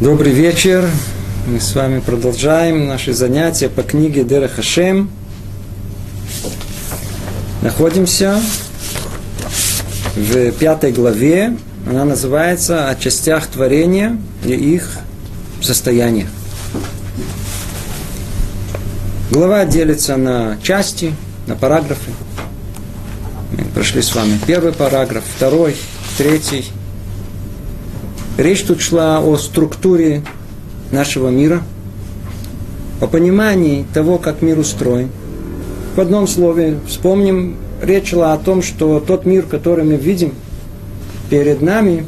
Добрый вечер. Мы с вами продолжаем наши занятия по книге Дера Хашем. Находимся в пятой главе. Она называется «О частях творения и их состояниях». Глава делится на части, на параграфы. Мы прошли с вами первый параграф, второй, третий, Речь тут шла о структуре нашего мира, о понимании того, как мир устроен. В одном слове вспомним, речь шла о том, что тот мир, который мы видим перед нами,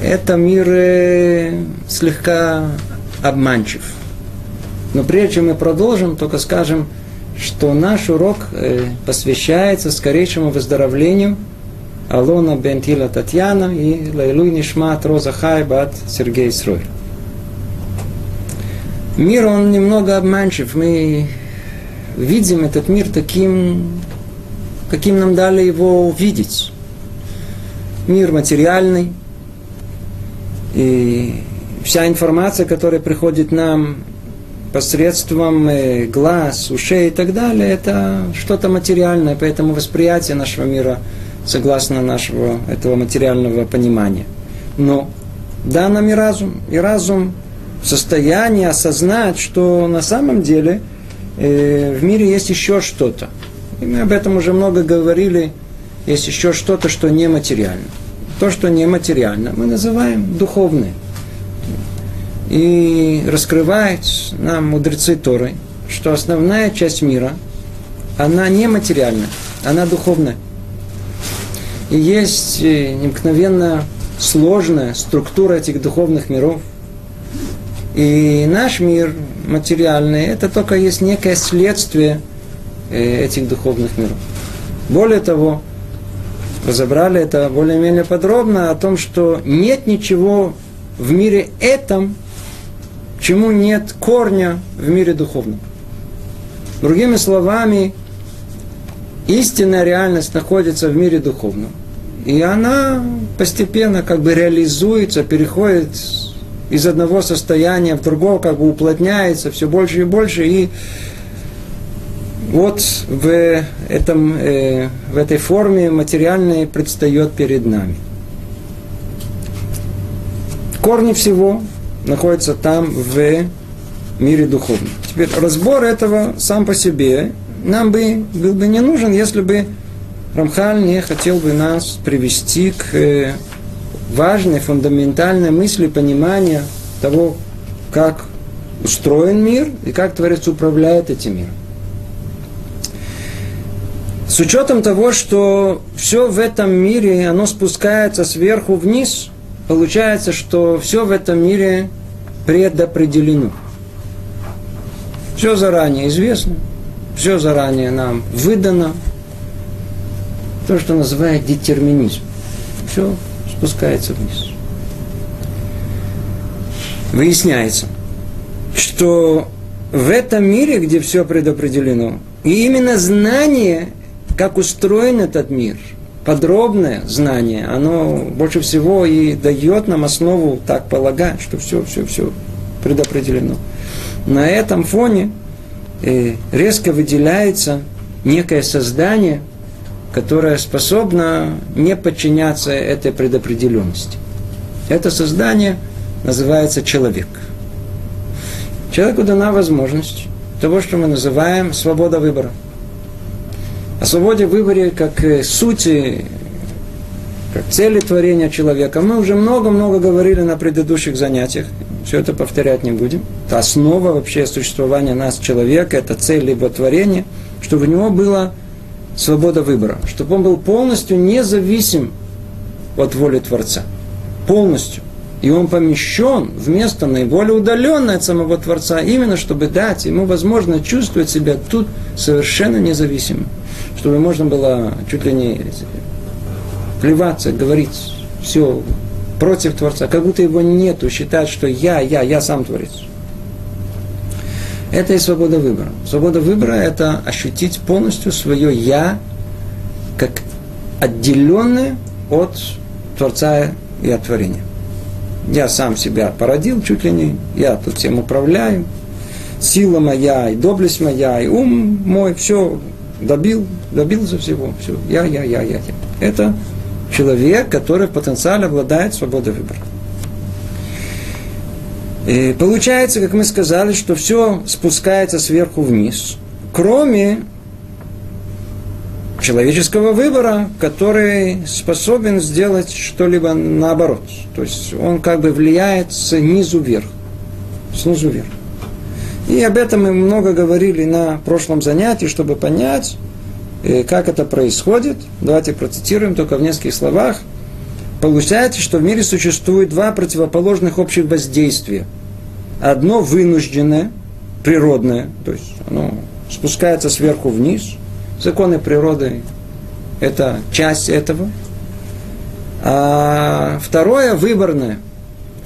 это мир э, слегка обманчив. Но прежде чем мы продолжим, только скажем, что наш урок э, посвящается скорейшему выздоровлению – Алона Бентила Татьяна и Лайлуй Нишмат Роза Хай Бат Сергей Срой. Мир, он немного обманчив. Мы видим этот мир таким, каким нам дали его увидеть. Мир материальный. И вся информация, которая приходит нам посредством глаз, ушей и так далее, это что-то материальное, поэтому восприятие нашего мира – согласно нашего этого материального понимания. Но да нам и разум, и разум в состоянии осознать, что на самом деле э, в мире есть еще что-то. И мы об этом уже много говорили. Есть еще что-то, что нематериально. То, что нематериально, мы называем духовное. И раскрывает нам мудрецы Торы, что основная часть мира, она нематериальна, она духовная. И есть э, необыкновенно сложная структура этих духовных миров. И наш мир материальный, это только есть некое следствие э, этих духовных миров. Более того, разобрали это более-менее подробно о том, что нет ничего в мире этом, чему нет корня в мире духовном. Другими словами, истинная реальность находится в мире духовном. И она постепенно как бы реализуется, переходит из одного состояния в другое, как бы уплотняется все больше и больше. И вот в, этом, э, в этой форме материальной предстает перед нами. Корни всего находятся там, в мире духовном. Теперь разбор этого сам по себе нам бы был бы не нужен, если бы Рамхаль не хотел бы нас привести к э, важной, фундаментальной мысли понимания того, как устроен мир и как Творец управляет этим миром. С учетом того, что все в этом мире, оно спускается сверху вниз, получается, что все в этом мире предопределено. Все заранее известно, все заранее нам выдано, то, что называют детерминизм. Все спускается вниз. Выясняется, что в этом мире, где все предопределено, и именно знание, как устроен этот мир, подробное знание, оно больше всего и дает нам основу так полагать, что все, все, все предопределено. На этом фоне э, резко выделяется некое создание – которая способна не подчиняться этой предопределенности. Это создание называется человек. Человеку дана возможность того, что мы называем свобода выбора. О свободе выбора как сути, как цели творения человека мы уже много-много говорили на предыдущих занятиях. Все это повторять не будем. Это основа вообще существования нас, человека, это цель либо творения, чтобы у него было свобода выбора, чтобы он был полностью независим от воли Творца. Полностью. И он помещен в место наиболее удаленное от самого Творца, именно чтобы дать ему возможность чувствовать себя тут совершенно независимым. Чтобы можно было чуть ли не плеваться, говорить все против Творца, как будто его нету, считать, что я, я, я сам Творец. Это и свобода выбора. Свобода выбора – это ощутить полностью свое «я» как отделенное от Творца и от творения. Я сам себя породил чуть ли не, я тут всем управляю. Сила моя, и доблесть моя, и ум мой, все добил, добился всего. Все, я, я, я, я, я. Это человек, который в потенциале обладает свободой выбора. И получается, как мы сказали, что все спускается сверху вниз, кроме человеческого выбора, который способен сделать что-либо наоборот. То есть он как бы влияет снизу вверх. Снизу вверх. И об этом мы много говорили на прошлом занятии, чтобы понять, э, как это происходит. Давайте процитируем только в нескольких словах. Получается, что в мире существует два противоположных общих воздействия. Одно вынужденное, природное, то есть оно спускается сверху вниз. Законы природы – это часть этого. А второе выборное.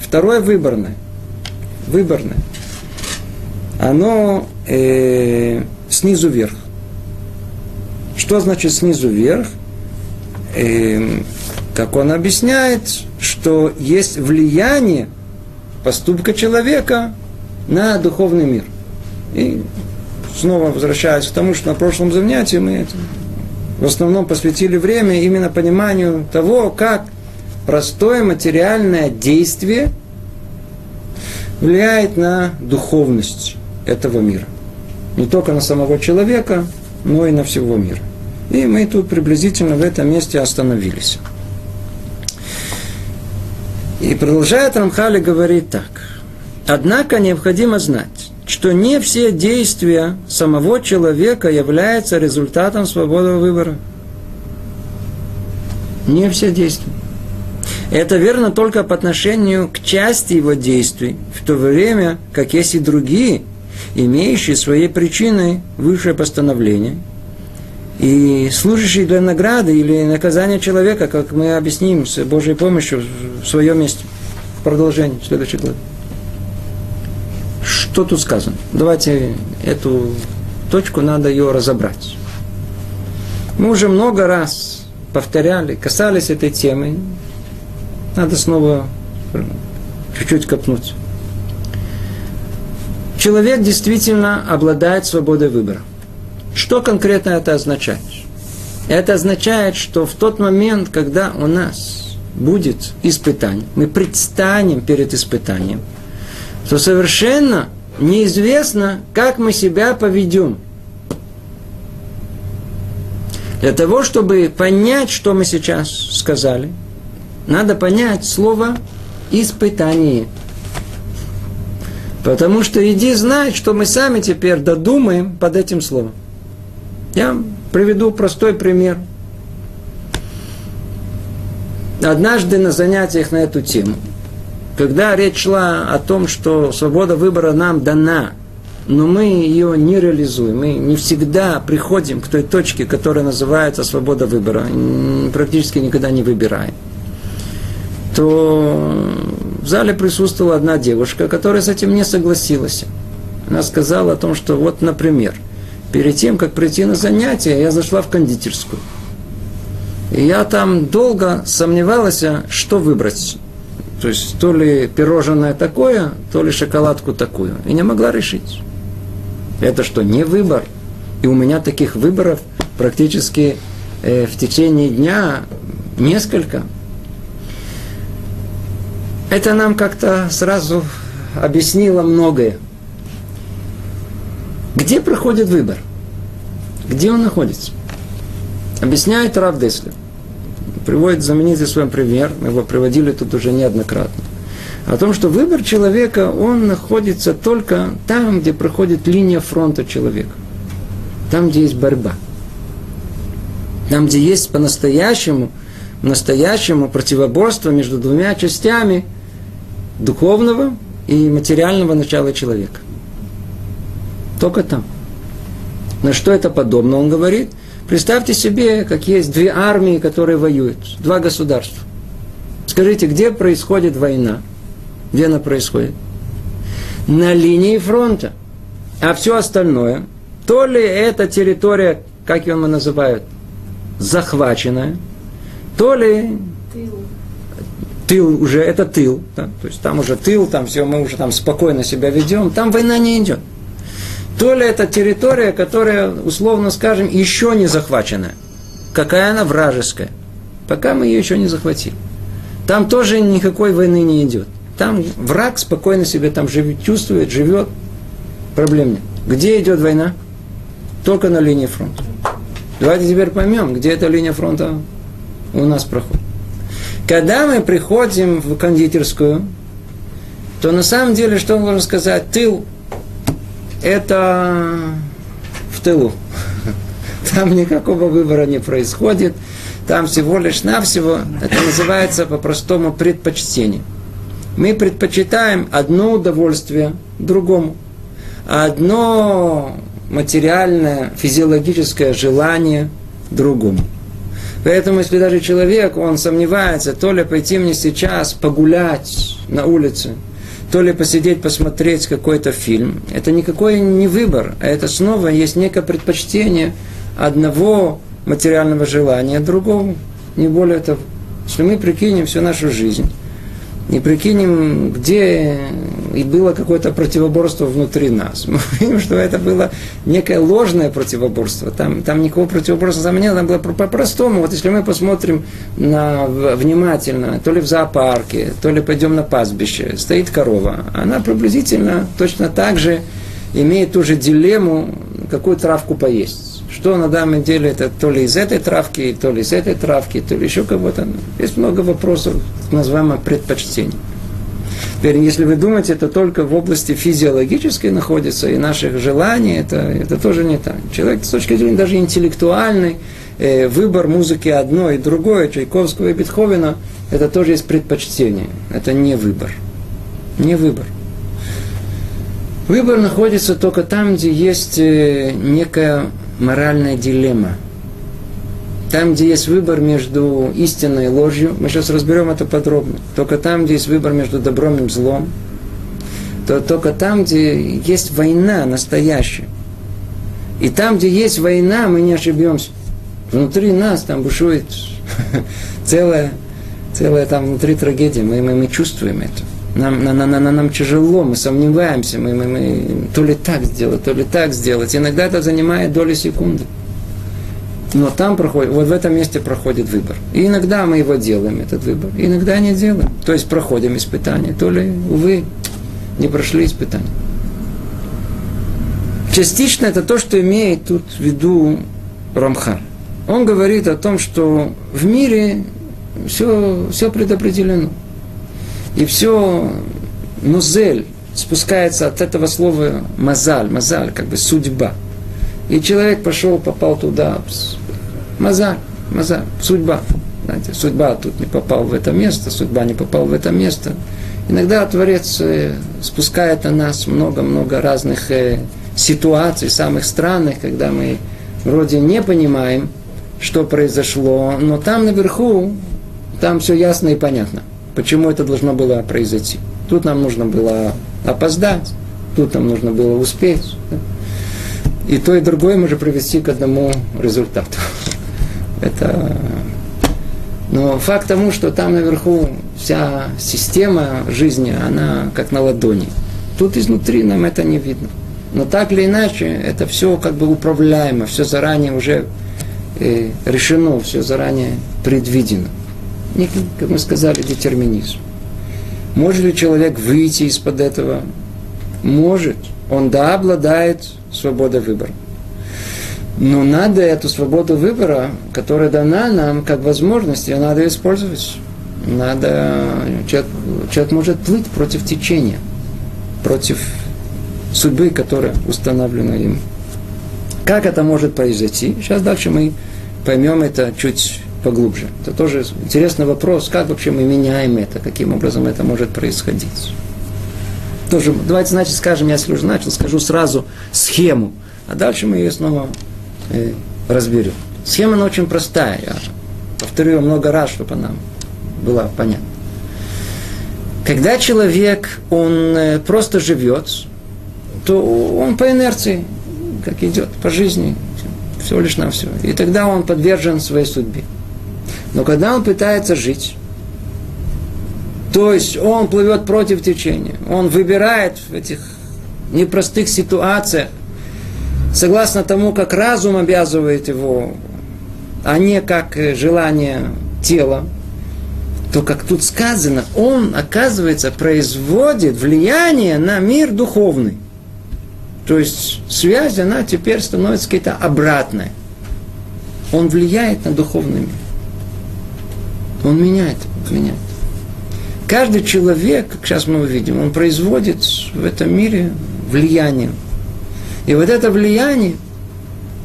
Второе выборное. Выборное. Оно э, снизу вверх. Что значит снизу вверх? Э, как он объясняет, что есть влияние поступка человека на духовный мир. И снова возвращаясь к тому, что на прошлом занятии мы в основном посвятили время именно пониманию того, как простое материальное действие влияет на духовность этого мира. Не только на самого человека, но и на всего мира. И мы тут приблизительно в этом месте остановились. И продолжает Рамхали говорить так. Однако необходимо знать, что не все действия самого человека являются результатом свободного выбора. Не все действия. Это верно только по отношению к части его действий, в то время как есть и другие, имеющие своей причиной высшее постановление – и служащий для награды или наказания человека, как мы объясним с Божьей помощью в своем месте. Продолжение, следующий год. Что тут сказано? Давайте эту точку, надо ее разобрать. Мы уже много раз повторяли, касались этой темы. Надо снова чуть-чуть копнуть. Человек действительно обладает свободой выбора – что конкретно это означает? Это означает, что в тот момент, когда у нас будет испытание, мы предстанем перед испытанием, то совершенно неизвестно, как мы себя поведем. Для того, чтобы понять, что мы сейчас сказали, надо понять слово «испытание». Потому что иди знать, что мы сами теперь додумаем под этим словом. Я приведу простой пример. Однажды на занятиях на эту тему, когда речь шла о том, что свобода выбора нам дана, но мы ее не реализуем, мы не всегда приходим к той точке, которая называется свобода выбора, практически никогда не выбираем, то в зале присутствовала одна девушка, которая с этим не согласилась. Она сказала о том, что вот, например – перед тем, как прийти на занятие, я зашла в кондитерскую. И я там долго сомневалась, что выбрать. То есть, то ли пирожное такое, то ли шоколадку такую. И не могла решить. Это что, не выбор? И у меня таких выборов практически э, в течение дня несколько. Это нам как-то сразу объяснило многое. Где проходит выбор? Где он находится? Объясняет Рав Деслер. Приводит знаменитый свой пример, мы его приводили тут уже неоднократно. О том, что выбор человека, он находится только там, где проходит линия фронта человека. Там, где есть борьба. Там, где есть по-настоящему, настоящему противоборство между двумя частями духовного и материального начала человека. Только там. На что это подобно, он говорит? Представьте себе, как есть две армии, которые воюют, два государства. Скажите, где происходит война? Где она происходит? На линии фронта. А все остальное, то ли эта территория, как ее называют, захваченная, то ли тыл уже это тыл, да? то есть там уже тыл, там все, мы уже там спокойно себя ведем, там война не идет. То ли это территория, которая, условно скажем, еще не захвачена. Какая она вражеская. Пока мы ее еще не захватили. Там тоже никакой войны не идет. Там враг спокойно себе там живет, чувствует, живет. Проблем нет. Где идет война? Только на линии фронта. Давайте теперь поймем, где эта линия фронта у нас проходит. Когда мы приходим в кондитерскую, то на самом деле, что можно сказать, тыл – это в тылу. Там никакого выбора не происходит. Там всего лишь навсего, это называется по-простому предпочтение. Мы предпочитаем одно удовольствие другому. Одно материальное, физиологическое желание другому. Поэтому, если даже человек, он сомневается, то ли пойти мне сейчас погулять на улице, то ли посидеть, посмотреть какой-то фильм, это никакой не выбор, а это снова есть некое предпочтение одного материального желания другому, не более того. Если мы прикинем всю нашу жизнь, не прикинем, где и было какое-то противоборство внутри нас. Мы видим, что это было некое ложное противоборство. Там, там никакого противоборства там не было, там было по-простому. Вот если мы посмотрим на, внимательно, то ли в зоопарке, то ли пойдем на пастбище, стоит корова, она приблизительно точно так же имеет ту же дилемму, какую травку поесть что на данном деле это то ли из этой травки, то ли из этой травки, то ли еще кого-то. Есть много вопросов, называемых предпочтений. Теперь, если вы думаете, это только в области физиологической находится, и наших желаний, это, это тоже не так. Человек с точки зрения даже интеллектуальной, э, выбор музыки одно и другое, Чайковского и Бетховена, это тоже есть предпочтение. Это не выбор. Не выбор. Выбор находится только там, где есть э, некая моральная дилемма. Там, где есть выбор между истиной и ложью, мы сейчас разберем это подробно. Только там, где есть выбор между добром и злом, то только там, где есть война настоящая. И там, где есть война, мы не ошибемся. Внутри нас там бушует целая, целая там внутри трагедия. Мы, мы, мы чувствуем это. Нам, на, на, на, нам тяжело, мы сомневаемся, мы, мы, мы то ли так сделать, то ли так сделать. Иногда это занимает доли секунды. Но там проходит, вот в этом месте проходит выбор. И иногда мы его делаем, этот выбор, иногда не делаем. То есть проходим испытания, то ли, увы, не прошли испытания. Частично это то, что имеет тут в виду Рамхар. Он говорит о том, что в мире все, все предопределено. И все нузель спускается от этого слова мазаль, мазаль, как бы судьба. И человек пошел, попал туда, мазаль, мазаль, судьба. Знаете, судьба тут не попал в это место, судьба не попал в это место. Иногда Творец э, спускает на нас много-много разных э, ситуаций, самых странных, когда мы вроде не понимаем, что произошло, но там наверху, там все ясно и понятно – Почему это должно было произойти? Тут нам нужно было опоздать, тут нам нужно было успеть. И то, и другое может привести к одному результату. Это... Но факт тому, что там наверху вся система жизни, она как на ладони. Тут изнутри нам это не видно. Но так или иначе, это все как бы управляемо, все заранее уже э, решено, все заранее предвидено некий, как мы сказали, детерминизм. Может ли человек выйти из-под этого? Может. Он, да, обладает свободой выбора. Но надо эту свободу выбора, которая дана нам как возможность, ее надо использовать. Надо, человек, человек может плыть против течения, против судьбы, которая установлена им. Как это может произойти? Сейчас дальше мы поймем это чуть поглубже. Это тоже интересный вопрос, как вообще мы меняем это, каким образом это может происходить. Тоже, давайте, значит, скажем, я если уже начал, скажу сразу схему, а дальше мы ее снова э, разберем. Схема, она очень простая, я повторю ее много раз, чтобы она была понятна. Когда человек, он э, просто живет, то он по инерции, как идет по жизни, всего лишь на все. И тогда он подвержен своей судьбе. Но когда он пытается жить, То есть он плывет против течения. Он выбирает в этих непростых ситуациях, согласно тому, как разум обязывает его, а не как э, желание тела, то, как тут сказано, он, оказывается, производит влияние на мир духовный. То есть связь, она теперь становится какая-то обратная. Он влияет на духовный мир. Он меняет, меняет. Каждый человек, как сейчас мы увидим, он производит в этом мире влияние. И вот это влияние,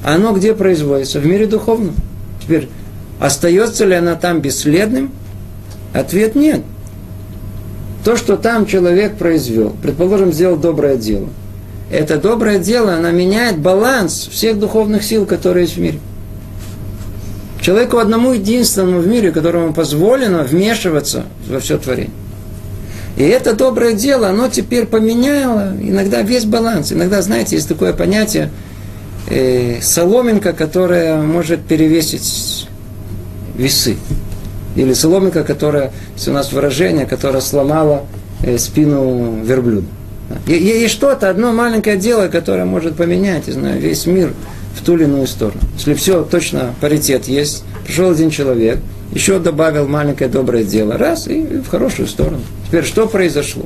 оно где производится? В мире духовном. Теперь, остается ли она там бесследным? Ответ нет. То, что там человек произвел, предположим, сделал доброе дело. Это доброе дело, оно меняет баланс всех духовных сил, которые есть в мире. Человеку одному единственному в мире, которому позволено вмешиваться во все творение. И это доброе дело, оно теперь поменяло иногда весь баланс. Иногда, знаете, есть такое понятие э, соломинка, которая может перевесить весы. Или соломинка, которая, если у нас выражение, которая сломала э, спину верблюда. Есть что-то, одно маленькое дело, которое может поменять, я знаю, весь мир в ту или иную сторону. Если все точно паритет есть, пришел один человек, еще добавил маленькое доброе дело, раз, и в хорошую сторону. Теперь что произошло?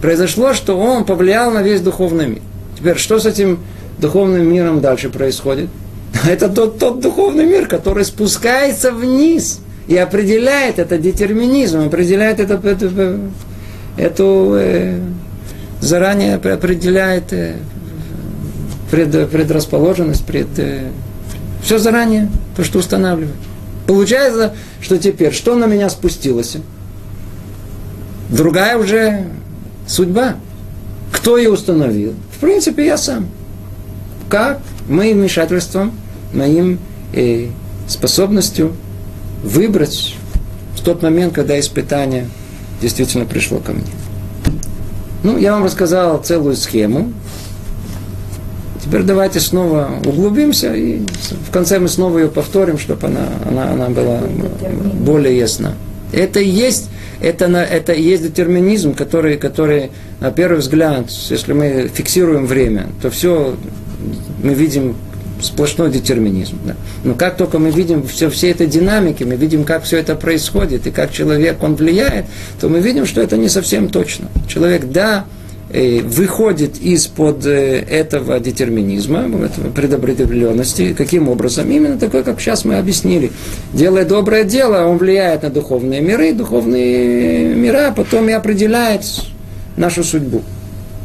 Произошло, что он повлиял на весь духовный мир. Теперь что с этим духовным миром дальше происходит? Это тот, тот духовный мир, который спускается вниз и определяет это детерминизм, определяет это, эту, эту э, заранее определяет э, пред, предрасположенность, пред, э, все заранее, то, что устанавливает. Получается, что теперь, что на меня спустилось? Другая уже судьба. Кто ее установил? В принципе, я сам. Как? Моим вмешательством, моим э, способностью выбрать в тот момент, когда испытание действительно пришло ко мне. Ну, я вам рассказал целую схему. Теперь давайте снова углубимся и в конце мы снова ее повторим, чтобы она, она, она была более ясна. Это и есть, это, это и есть детерминизм, который, который, на первый взгляд, если мы фиксируем время, то все мы видим сплошной детерминизм. Да. Но как только мы видим все, все это динамики, мы видим, как все это происходит, и как человек, он влияет, то мы видим, что это не совсем точно. Человек, да, выходит из-под э, этого детерминизма, этого предопределенности. Каким образом? Именно такой, как сейчас мы объяснили. Делая доброе дело, он влияет на духовные миры, духовные мира потом и определяет нашу судьбу.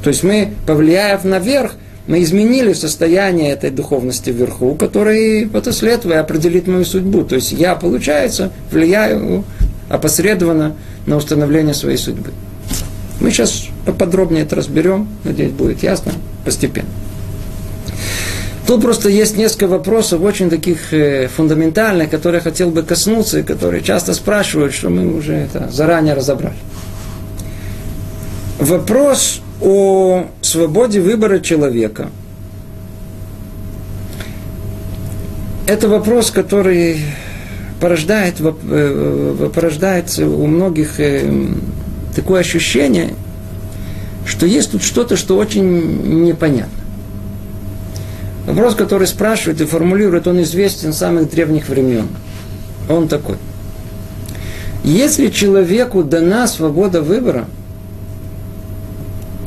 То есть мы, повлияв наверх, мы изменили состояние этой духовности вверху, который этого определит мою судьбу. То есть я, получается, влияю опосредованно на установление своей судьбы. Мы сейчас поподробнее это разберем, надеюсь, будет ясно постепенно. Тут просто есть несколько вопросов, очень таких э, фундаментальных, которые я хотел бы коснуться, и которые часто спрашивают, что мы уже это заранее разобрали. Вопрос о свободе выбора человека. Это вопрос, который порождает, э, порождает у многих э, такое ощущение, что есть тут что-то, что очень непонятно. Вопрос, который спрашивает и формулирует, он известен с самых древних времен. Он такой. Если человеку дана свобода выбора –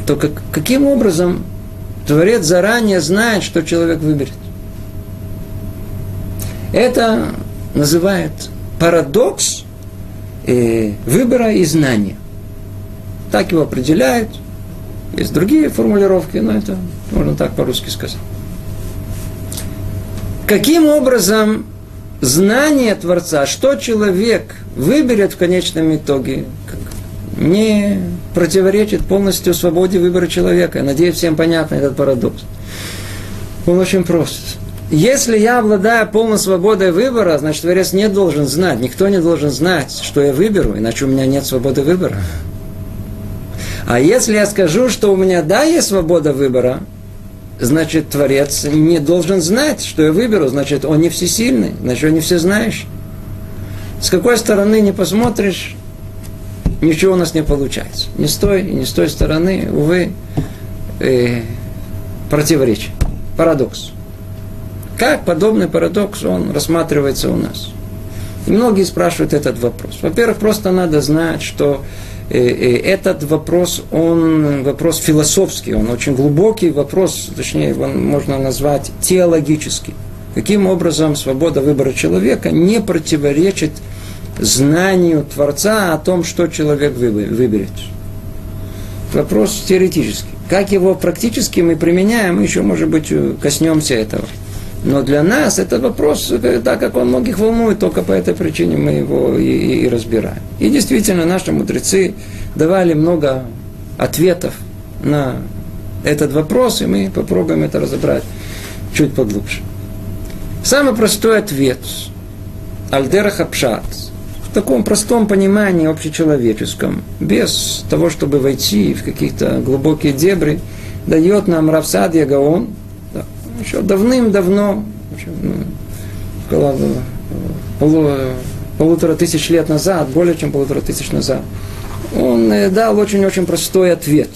то как, каким образом Творец заранее знает, что человек выберет? Это называют парадокс э, выбора и знания. Так его определяют. Есть другие формулировки, но это можно так по-русски сказать. Каким образом знание Творца, что человек выберет в конечном итоге, не противоречит полностью свободе выбора человека. Надеюсь, всем понятно этот парадокс. Он очень прост. Если я обладаю полной свободой выбора, значит, Творец не должен знать, никто не должен знать, что я выберу, иначе у меня нет свободы выбора. А если я скажу, что у меня да, есть свобода выбора, значит, Творец не должен знать, что я выберу, значит, он не всесильный, значит, он не всезнающий. С какой стороны не посмотришь, ничего у нас не получается. Ни с той, ни с той стороны, увы, э, противоречие, парадокс. Как подобный парадокс, он рассматривается у нас? И многие спрашивают этот вопрос. Во-первых, просто надо знать, что этот вопрос, он вопрос философский, он очень глубокий вопрос, точнее, его можно назвать теологический. Каким образом свобода выбора человека не противоречит знанию Творца о том, что человек выберет. Вопрос теоретический. Как его практически мы применяем, мы еще, может быть, коснемся этого. Но для нас это вопрос, так как он многих волнует, только по этой причине мы его и, и, и разбираем. И действительно, наши мудрецы давали много ответов на этот вопрос, и мы попробуем это разобрать чуть поглубже. Самый простой ответ – Альдера Хапшат – таком простом понимании общечеловеческом, без того, чтобы войти в какие-то глубокие дебри, дает нам Равсад Ягаон, еще давным-давно, ну, около э, полу, полутора тысяч лет назад, более чем полутора тысяч назад, он э, дал очень-очень простой ответ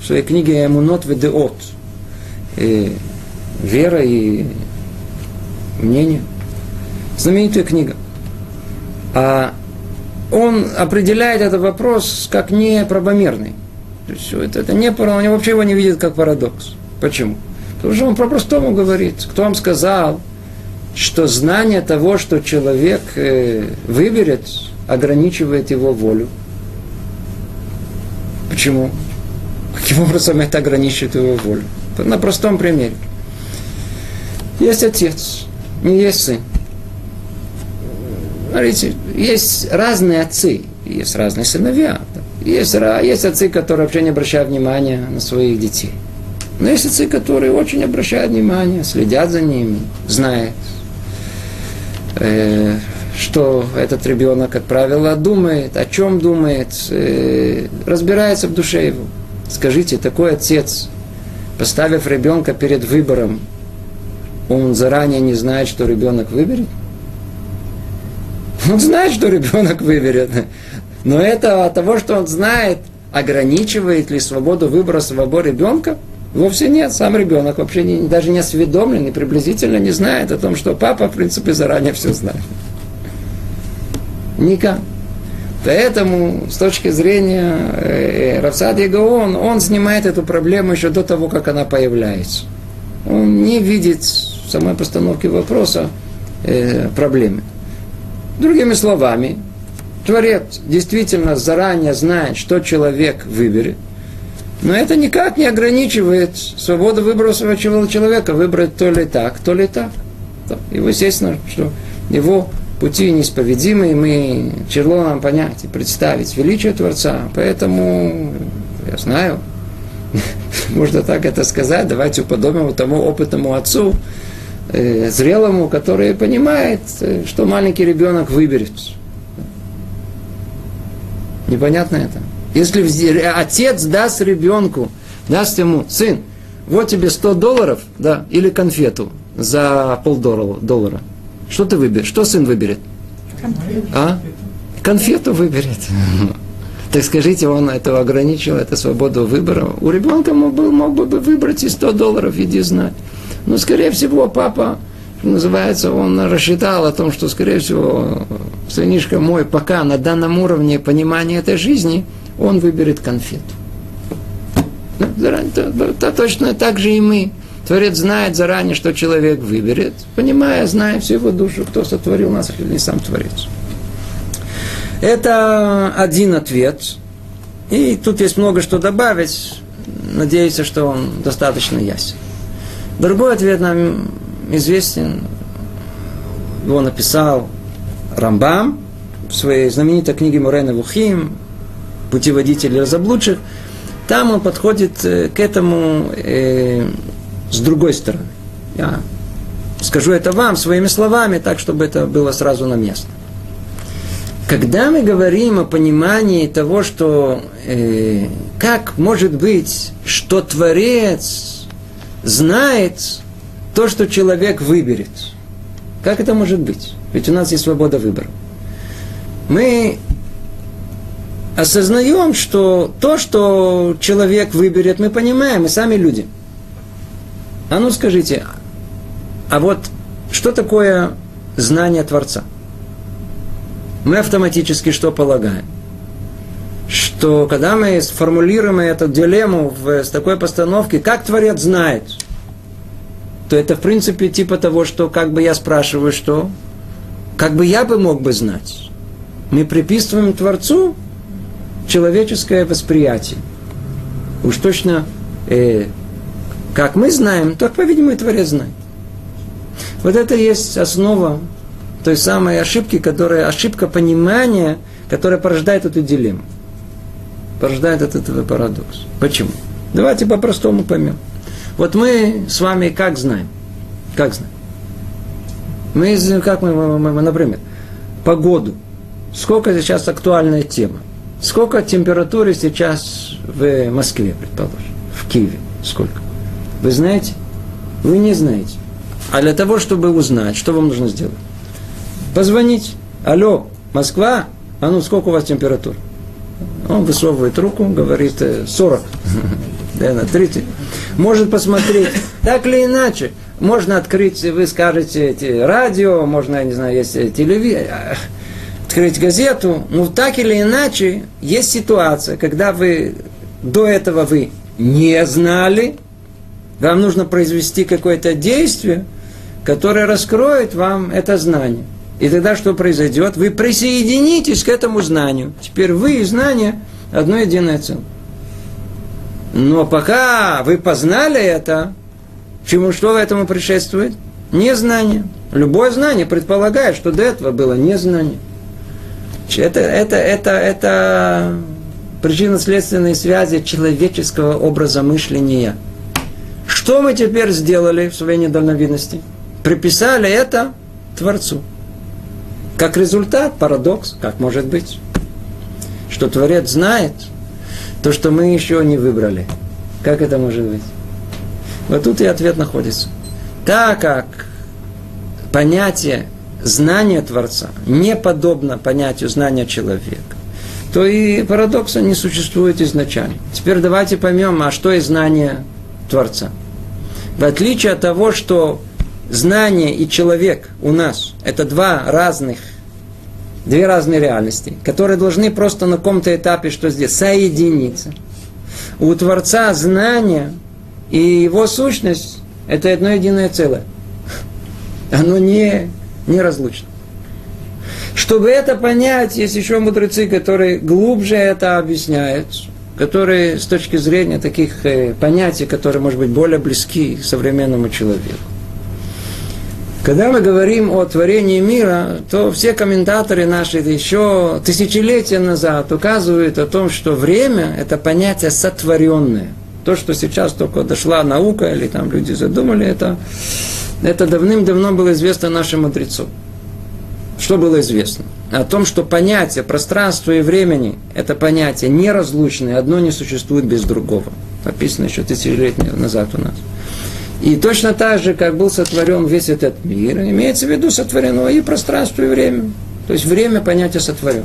в своей книге «Эмунот ведеот». И вера и мнение. Знаменитая книга. А он определяет этот вопрос как неправомерный. То есть это, это не, он вообще его не видит как парадокс. Почему? Потому что он по-простому говорит. Кто вам сказал, что знание того, что человек э, выберет, ограничивает его волю? Почему? Каким образом это ограничивает его волю? На простом примере. Есть отец, не есть сын. Смотрите, есть разные отцы, есть разные сыновья. Есть, есть отцы, которые вообще не обращают внимания на своих детей. Но есть отцы, которые очень обращают внимание, следят за ними, знают, э, что этот ребенок, как правило, думает, о чем думает, э, разбирается в душе его. Скажите, такой отец, поставив ребенка перед выбором, он заранее не знает, что ребенок выберет? Он знает, что ребенок выберет. Но это от того, что он знает, ограничивает ли свободу выбора своего ребенка? Вовсе нет. Сам ребенок вообще не, даже не осведомлен и приблизительно не знает о том, что папа, в принципе, заранее все знает. Никак. Поэтому, с точки зрения э, Равсад Ягаон, он снимает эту проблему еще до того, как она появляется. Он не видит в самой постановке вопроса э, проблемы. Другими словами, Творец действительно заранее знает, что человек выберет, но это никак не ограничивает свободу выбора своего человека выбрать то ли так, то ли так. И естественно, что его пути неисповедимы, мы тяжело нам понять и представить величие Творца. Поэтому я знаю, можно так это сказать, давайте уподобим тому опытному отцу, э, зрелому, который понимает, э, что маленький ребенок выберет. Непонятно это. Если отец даст ребенку, даст ему, сын, вот тебе 100 долларов, да, или конфету за полдоллара, что ты выберешь? Что сын выберет? Конфету. А? Конфету выберет. Так скажите, он этого ограничил, это свободу выбора. У ребенка мог бы, мог бы выбрать и 100 долларов, иди знать. Но, скорее всего, папа, называется, он рассчитал о том, что, скорее всего, сынишка мой пока на данном уровне понимания этой жизни, он выберет конфету. Да, точно так же и мы. Творец знает заранее, что человек выберет, понимая, зная всю его душу, кто сотворил нас, или не сам Творец. Это один ответ. И тут есть много что добавить. Надеюсь, что он достаточно ясен. Другой ответ нам известен. Его написал Рамбам в своей знаменитой книге Мурена Вухим «Путеводитель разоблудших». Там он подходит э, к этому э, с другой стороны. Я скажу это вам своими словами, так, чтобы это было сразу на место. Когда мы говорим о понимании того, что э, как может быть, что Творец знает то, что человек выберет. Как это может быть? Ведь у нас есть свобода выбора. Мы осознаем, что то, что человек выберет, мы понимаем, мы сами люди. А ну скажите, а вот что такое знание Творца? Мы автоматически что полагаем? Что когда мы сформулируем эту дилемму в, с такой постановкой, как Творец знает, то это в принципе типа того, что как бы я спрашиваю, что как бы я бы мог бы знать. Мы приписываем Творцу человеческое восприятие. Уж точно, э, как мы знаем, так, по-видимому, Творец знает. Вот это и есть основа той самой ошибки, которая, ошибка понимания, которая порождает эту дилемму. Порождает этот, этот парадокс. Почему? Давайте по-простому поймем. Вот мы с вами как знаем? Как знаем? Мы, как мы, мы, мы например, погоду. Сколько сейчас актуальная тема? Сколько температуры сейчас в Москве, предположим, в Киеве? Сколько? Вы знаете? Вы не знаете. А для того, чтобы узнать, что вам нужно сделать? Позвонить. Алло, Москва? А ну, сколько у вас температура? Он высовывает руку, говорит 40, наверное, 30. Может посмотреть. Так или иначе, можно открыть, вы скажете, радио, можно, я не знаю, есть телевизор, открыть газету. Ну, так или иначе, есть ситуация, когда вы до этого вы не знали, вам нужно произвести какое-то действие, которое раскроет вам это знание. И тогда что произойдет? Вы присоединитесь к этому знанию. Теперь вы и знание одно единое целое. Но пока вы познали это, чему что этому предшествует? Незнание. Любое знание предполагает, что до этого было незнание. Это, это, это, это причинно-следственные связи человеческого образа мышления – что мы теперь сделали в своей недальновидности? Приписали это Творцу. Как результат, парадокс, как может быть, что Творец знает то, что мы еще не выбрали. Как это может быть? Вот тут и ответ находится. Так как понятие знания Творца не подобно понятию знания человека, то и парадокса не существует изначально. Теперь давайте поймем, а что есть знание Творца. В отличие от того, что знание и человек у нас – это два разных, две разные реальности, которые должны просто на каком-то этапе, что здесь, соединиться. У Творца знание и его сущность – это одно единое целое. Оно не, не разлучно. Чтобы это понять, есть еще мудрецы, которые глубже это объясняют которые с точки зрения таких э, понятий, которые, может быть, более близки современному человеку. Когда мы говорим о творении мира, то все комментаторы наши еще тысячелетия назад указывают о том, что время – это понятие сотворенное. То, что сейчас только дошла наука, или там люди задумали, это, это давным-давно было известно нашим мудрецам. Что было известно? О том, что понятие пространства и времени – это понятие неразлучное, одно не существует без другого. Написано еще тысячелетия назад у нас. И точно так же, как был сотворен весь этот мир, имеется в виду сотворено и пространство, и время. То есть время понятие сотворено.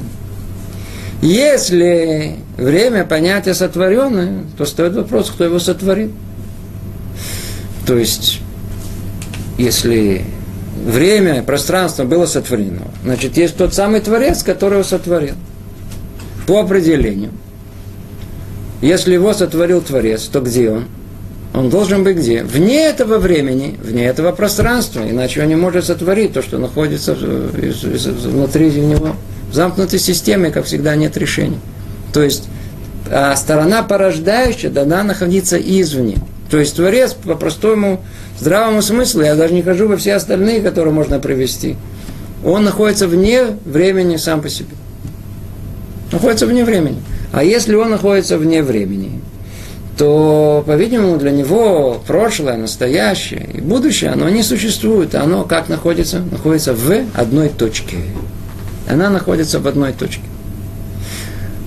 Если время понятие сотворенное, то стоит вопрос, кто его сотворил. То есть, если время, пространство было сотворено. Значит, есть тот самый Творец, который его сотворил. По определению. Если его сотворил Творец, то где он? Он должен быть где? Вне этого времени, вне этого пространства, иначе он не может сотворить то, что находится внутри него. В замкнутой системе, как всегда, нет решения. То есть, а сторона порождающая должна находиться извне. То есть Творец по простому здравому смыслу, я даже не хожу во все остальные, которые можно привести, он находится вне времени сам по себе. Находится вне времени. А если он находится вне времени, то, по-видимому, для него прошлое, настоящее и будущее, оно не существует. Оно как находится? Находится в одной точке. Она находится в одной точке.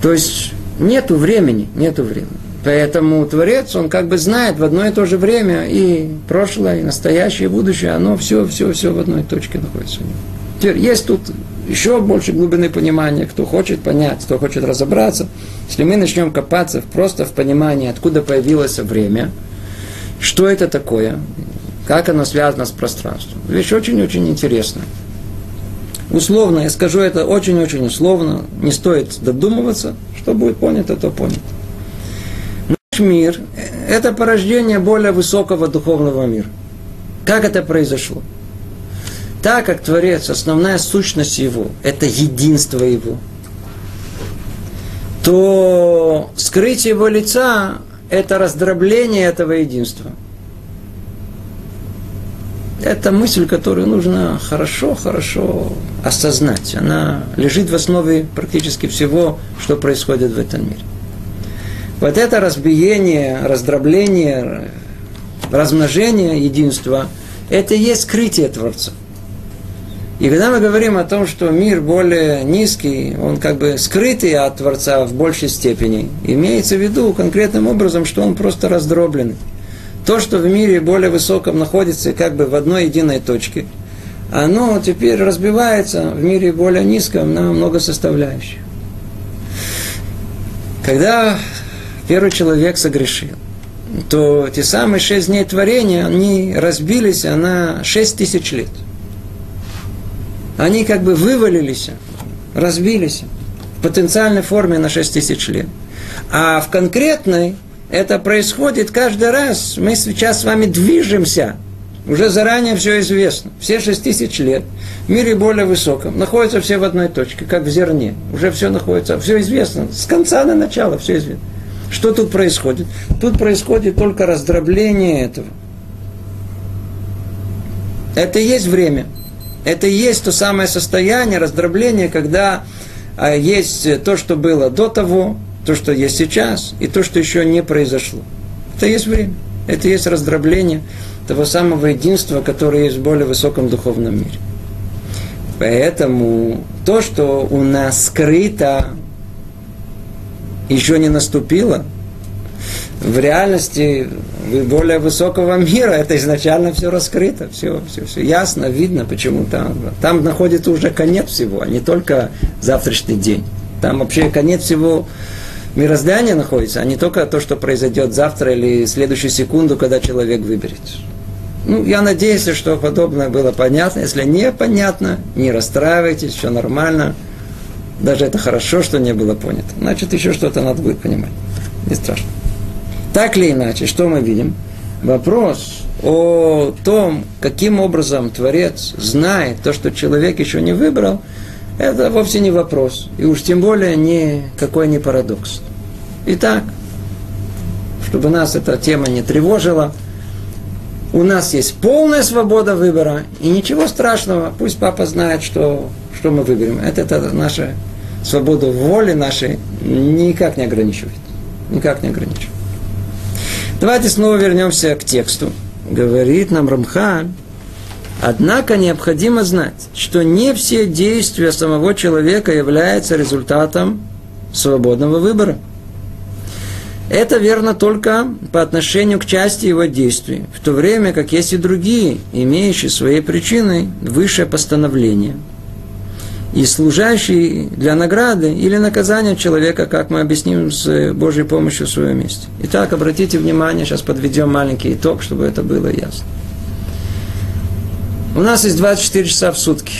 То есть нету времени, нету времени. Поэтому Творец, он как бы знает в одно и то же время и прошлое, и настоящее, и будущее, оно все, все, все в одной точке находится у него. Теперь есть тут еще больше глубины понимания, кто хочет понять, кто хочет разобраться. Если мы начнем копаться просто в понимании, откуда появилось время, что это такое, как оно связано с пространством. Вещь очень-очень интересная. Условно, я скажу это очень-очень условно, не стоит додумываться, что будет понято, то понято. Наш мир – это порождение более высокого духовного мира. Как это произошло? Так как Творец, основная сущность Его – это единство Его, то скрытие Его лица – это раздробление этого единства. Это мысль, которую нужно хорошо-хорошо осознать. Она лежит в основе практически всего, что происходит в этом мире. Вот это разбиение, раздробление, размножение единства – это и есть скрытие Творца. И когда мы говорим о том, что мир более низкий, он как бы скрытый от Творца в большей степени, имеется в виду конкретным образом, что он просто раздробленный. То, что в мире более высоком находится как бы в одной единой точке, оно теперь разбивается в мире более низком на много составляющих. Когда первый человек согрешил, то те самые шесть дней творения, они разбились на шесть тысяч лет – они как бы вывалились, разбились в потенциальной форме на 6 тысяч лет. А в конкретной это происходит каждый раз. Мы сейчас с вами движемся. Уже заранее все известно. Все 6 тысяч лет в мире более высоком находятся все в одной точке, как в зерне. Уже все находится, все известно. С конца на начало все известно. Что тут происходит? Тут происходит только раздробление этого. Это и есть время – это и есть то самое состояние раздробления, когда а, есть то, что было до того, то, что есть сейчас, и то, что еще не произошло. Это есть время. Это есть раздробление того самого единства, которое есть в более высоком духовном мире. Поэтому то, что у нас скрыто, еще не наступило, в реальности более высокого мира это изначально все раскрыто, все, все, все ясно, видно, почему там. Там находится уже конец всего, а не только завтрашний день. Там вообще конец всего мироздания находится, а не только то, что произойдет завтра или следующую секунду, когда человек выберет. Ну, я надеюсь, что подобное было понятно. Если не понятно, не расстраивайтесь, все нормально. Даже это хорошо, что не было понято. Значит, еще что-то надо будет понимать. Не страшно. Так или иначе, что мы видим? Вопрос о том, каким образом Творец знает то, что человек еще не выбрал, это вовсе не вопрос. И уж тем более не какой не парадокс. Итак, чтобы нас эта тема не тревожила, у нас есть полная свобода выбора, и ничего страшного, пусть папа знает, что, что мы выберем. Это, это наша свобода воли нашей никак не ограничивает. Никак не ограничивает. Давайте снова вернемся к тексту. Говорит нам Рамхан, однако необходимо знать, что не все действия самого человека являются результатом свободного выбора. Это верно только по отношению к части его действий, в то время как есть и другие, имеющие своей причиной высшее постановление – и служащий для награды или наказания человека, как мы объясним с Божьей помощью в своем месте. Итак, обратите внимание, сейчас подведем маленький итог, чтобы это было ясно. У нас есть 24 часа в сутки.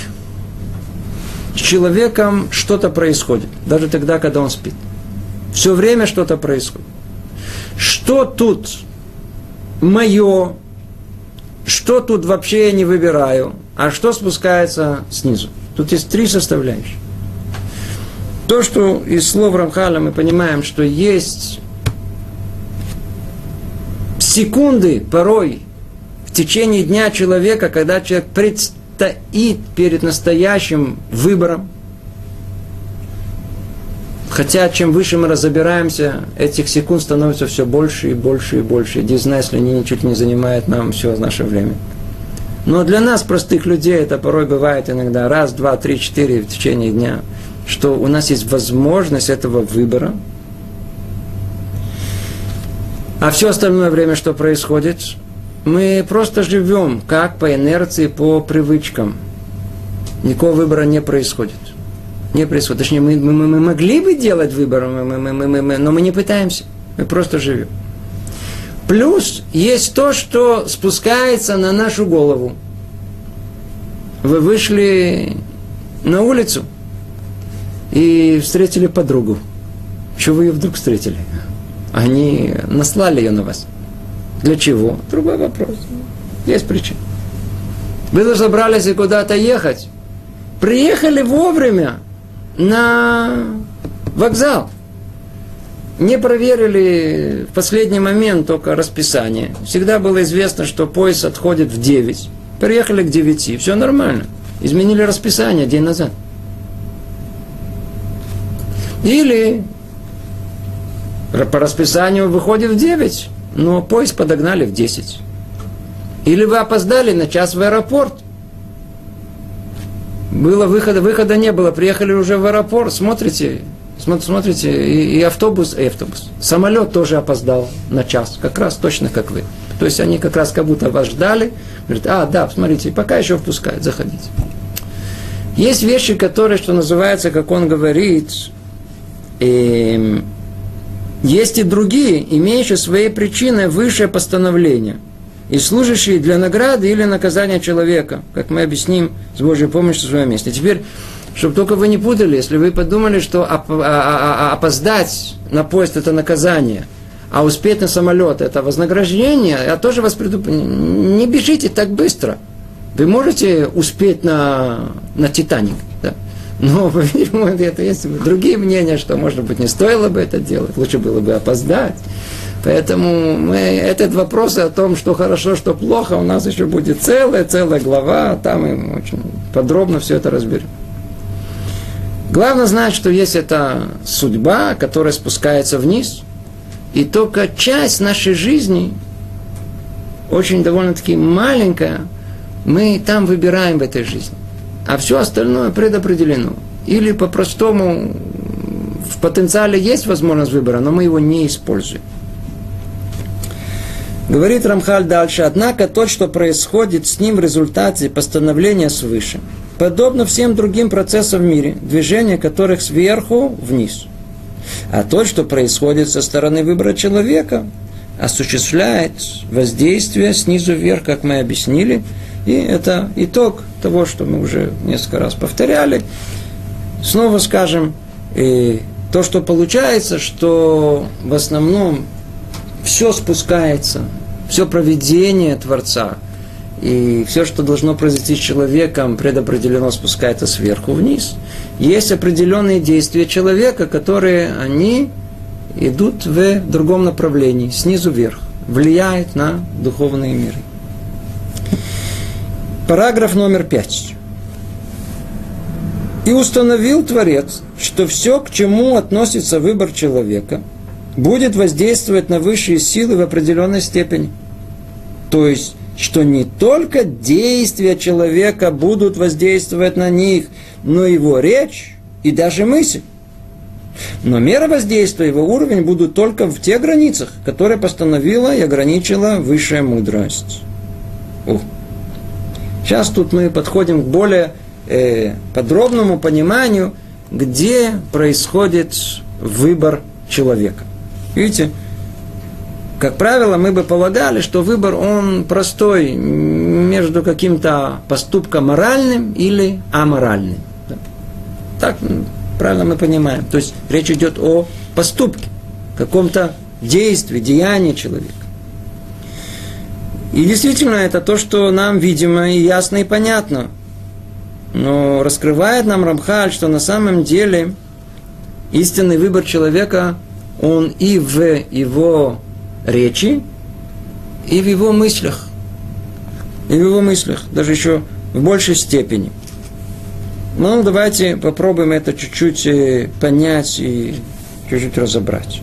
С человеком что-то происходит, даже тогда, когда он спит. Все время что-то происходит. Что тут мое, что тут вообще я не выбираю, а что спускается снизу. Тут есть три составляющие. То, что из слов Рамхала мы понимаем, что есть секунды порой в течение дня человека, когда человек предстоит перед настоящим выбором. Хотя чем выше мы разобираемся, этих секунд становится все больше и больше и больше. Не знаю, если они ничуть не занимают нам все наше время. Но для нас, простых людей, это порой бывает иногда раз, два, три, четыре в течение дня, что у нас есть возможность этого выбора. А все остальное время, что происходит, мы просто живем как по инерции, по привычкам. никакого выбора не происходит. Не происходит. Точнее, мы, мы, мы могли бы делать выбор, мы, мы, мы, мы, мы, но мы не пытаемся. Мы просто живем. Плюс есть то, что спускается на нашу голову. Вы вышли на улицу и встретили подругу. Чего вы ее вдруг встретили? Они наслали ее на вас. Для чего? Другой вопрос. Есть причина. Вы собрались и куда-то ехать. Приехали вовремя на вокзал. Не проверили в последний момент только расписание. Всегда было известно, что поезд отходит в 9. Приехали к 9. Все нормально. Изменили расписание день назад. Или по расписанию выходит в 9, но поезд подогнали в 10. Или вы опоздали на час в аэропорт. Было выхода, выхода не было, приехали уже в аэропорт, смотрите, смотрите, и, и автобус, и автобус. Самолет тоже опоздал на час, как раз точно как вы. То есть они как раз как будто вас ждали, говорят, а, да, смотрите, пока еще впускают, заходите. Есть вещи, которые, что называется, как он говорит, э, есть и другие, имеющие свои причины высшее постановление – и служащие для награды или наказания человека, как мы объясним с Божьей помощью в своем месте. Теперь, чтобы только вы не путали, если вы подумали, что а, а, а, опоздать на поезд это наказание, а успеть на самолет это вознаграждение, я тоже вас предупреждаю, не бежите так быстро. Вы можете успеть на, на Титаник? Но, по-видимому, это есть другие мнения, что, может быть, не стоило бы это делать, лучше было бы опоздать. Поэтому мы, этот вопрос о том, что хорошо, что плохо, у нас еще будет целая, целая глава, там мы очень подробно все это разберем. Главное знать, что есть эта судьба, которая спускается вниз, и только часть нашей жизни, очень довольно-таки маленькая, мы там выбираем в этой жизни. А все остальное предопределено. Или по-простому в потенциале есть возможность выбора, но мы его не используем. Говорит Рамхаль дальше, однако то, что происходит с ним в результате постановления свыше, подобно всем другим процессам в мире, движение которых сверху вниз. А то, что происходит со стороны выбора человека, осуществляет воздействие снизу вверх, как мы объяснили, и это итог того, что мы уже несколько раз повторяли. Снова скажем, и то, что получается, что в основном все спускается все проведение Творца и все, что должно произойти с человеком, предопределено спускается сверху вниз. Есть определенные действия человека, которые они идут в другом направлении, снизу вверх, влияют на духовные миры. Параграф номер пять. И установил Творец, что все, к чему относится выбор человека, будет воздействовать на высшие силы в определенной степени – то есть, что не только действия человека будут воздействовать на них, но его речь и даже мысль. Но мера воздействия, его уровень будут только в тех границах, которые постановила и ограничила высшая мудрость. О. Сейчас тут мы подходим к более э, подробному пониманию, где происходит выбор человека. Видите, как правило, мы бы полагали, что выбор, он простой между каким-то поступком моральным или аморальным. Так правильно мы понимаем. То есть речь идет о поступке, каком-то действии, деянии человека. И действительно, это то, что нам видимо и ясно и понятно. Но раскрывает нам Рамхаль, что на самом деле истинный выбор человека, он и в его речи и в его мыслях. И в его мыслях, даже еще в большей степени. Ну, давайте попробуем это чуть-чуть э, понять и чуть-чуть разобрать.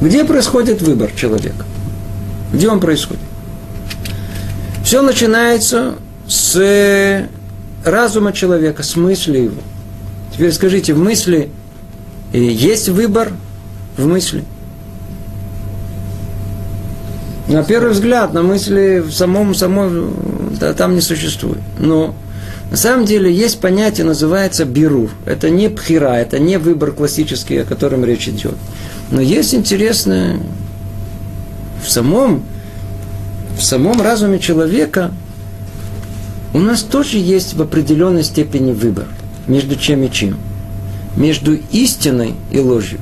Где происходит выбор человека? Где он происходит? Все начинается с разума человека, с мысли его. Теперь скажите, в мысли и есть выбор в мысли. На первый взгляд, на мысли в самом, самом да, там не существует. Но на самом деле есть понятие, называется бирур. Это не пхира, это не выбор классический, о котором речь идет. Но есть интересное в самом, в самом разуме человека у нас тоже есть в определенной степени выбор между чем и чем. Между истиной и ложью.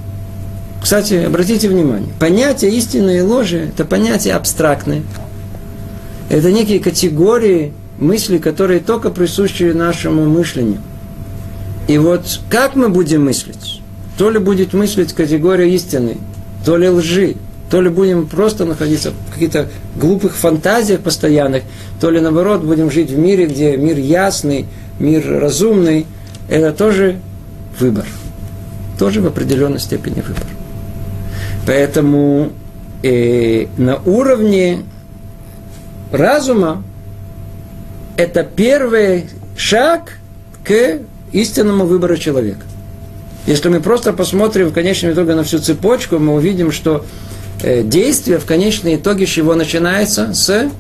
Кстати, обратите внимание, понятие истины и ложи – это понятие абстрактное. Это некие категории мысли, которые только присущи нашему мышлению. И вот как мы будем мыслить? То ли будет мыслить категория истины, то ли лжи, то ли будем просто находиться в каких-то глупых фантазиях постоянных, то ли наоборот будем жить в мире, где мир ясный, мир разумный. Это тоже выбор. Тоже в определенной степени выбор. Поэтому э, на уровне разума это первый шаг к истинному выбору человека. Если мы просто посмотрим в конечном итоге на всю цепочку, мы увидим, что э, действие в конечном итоге с чего начинается? С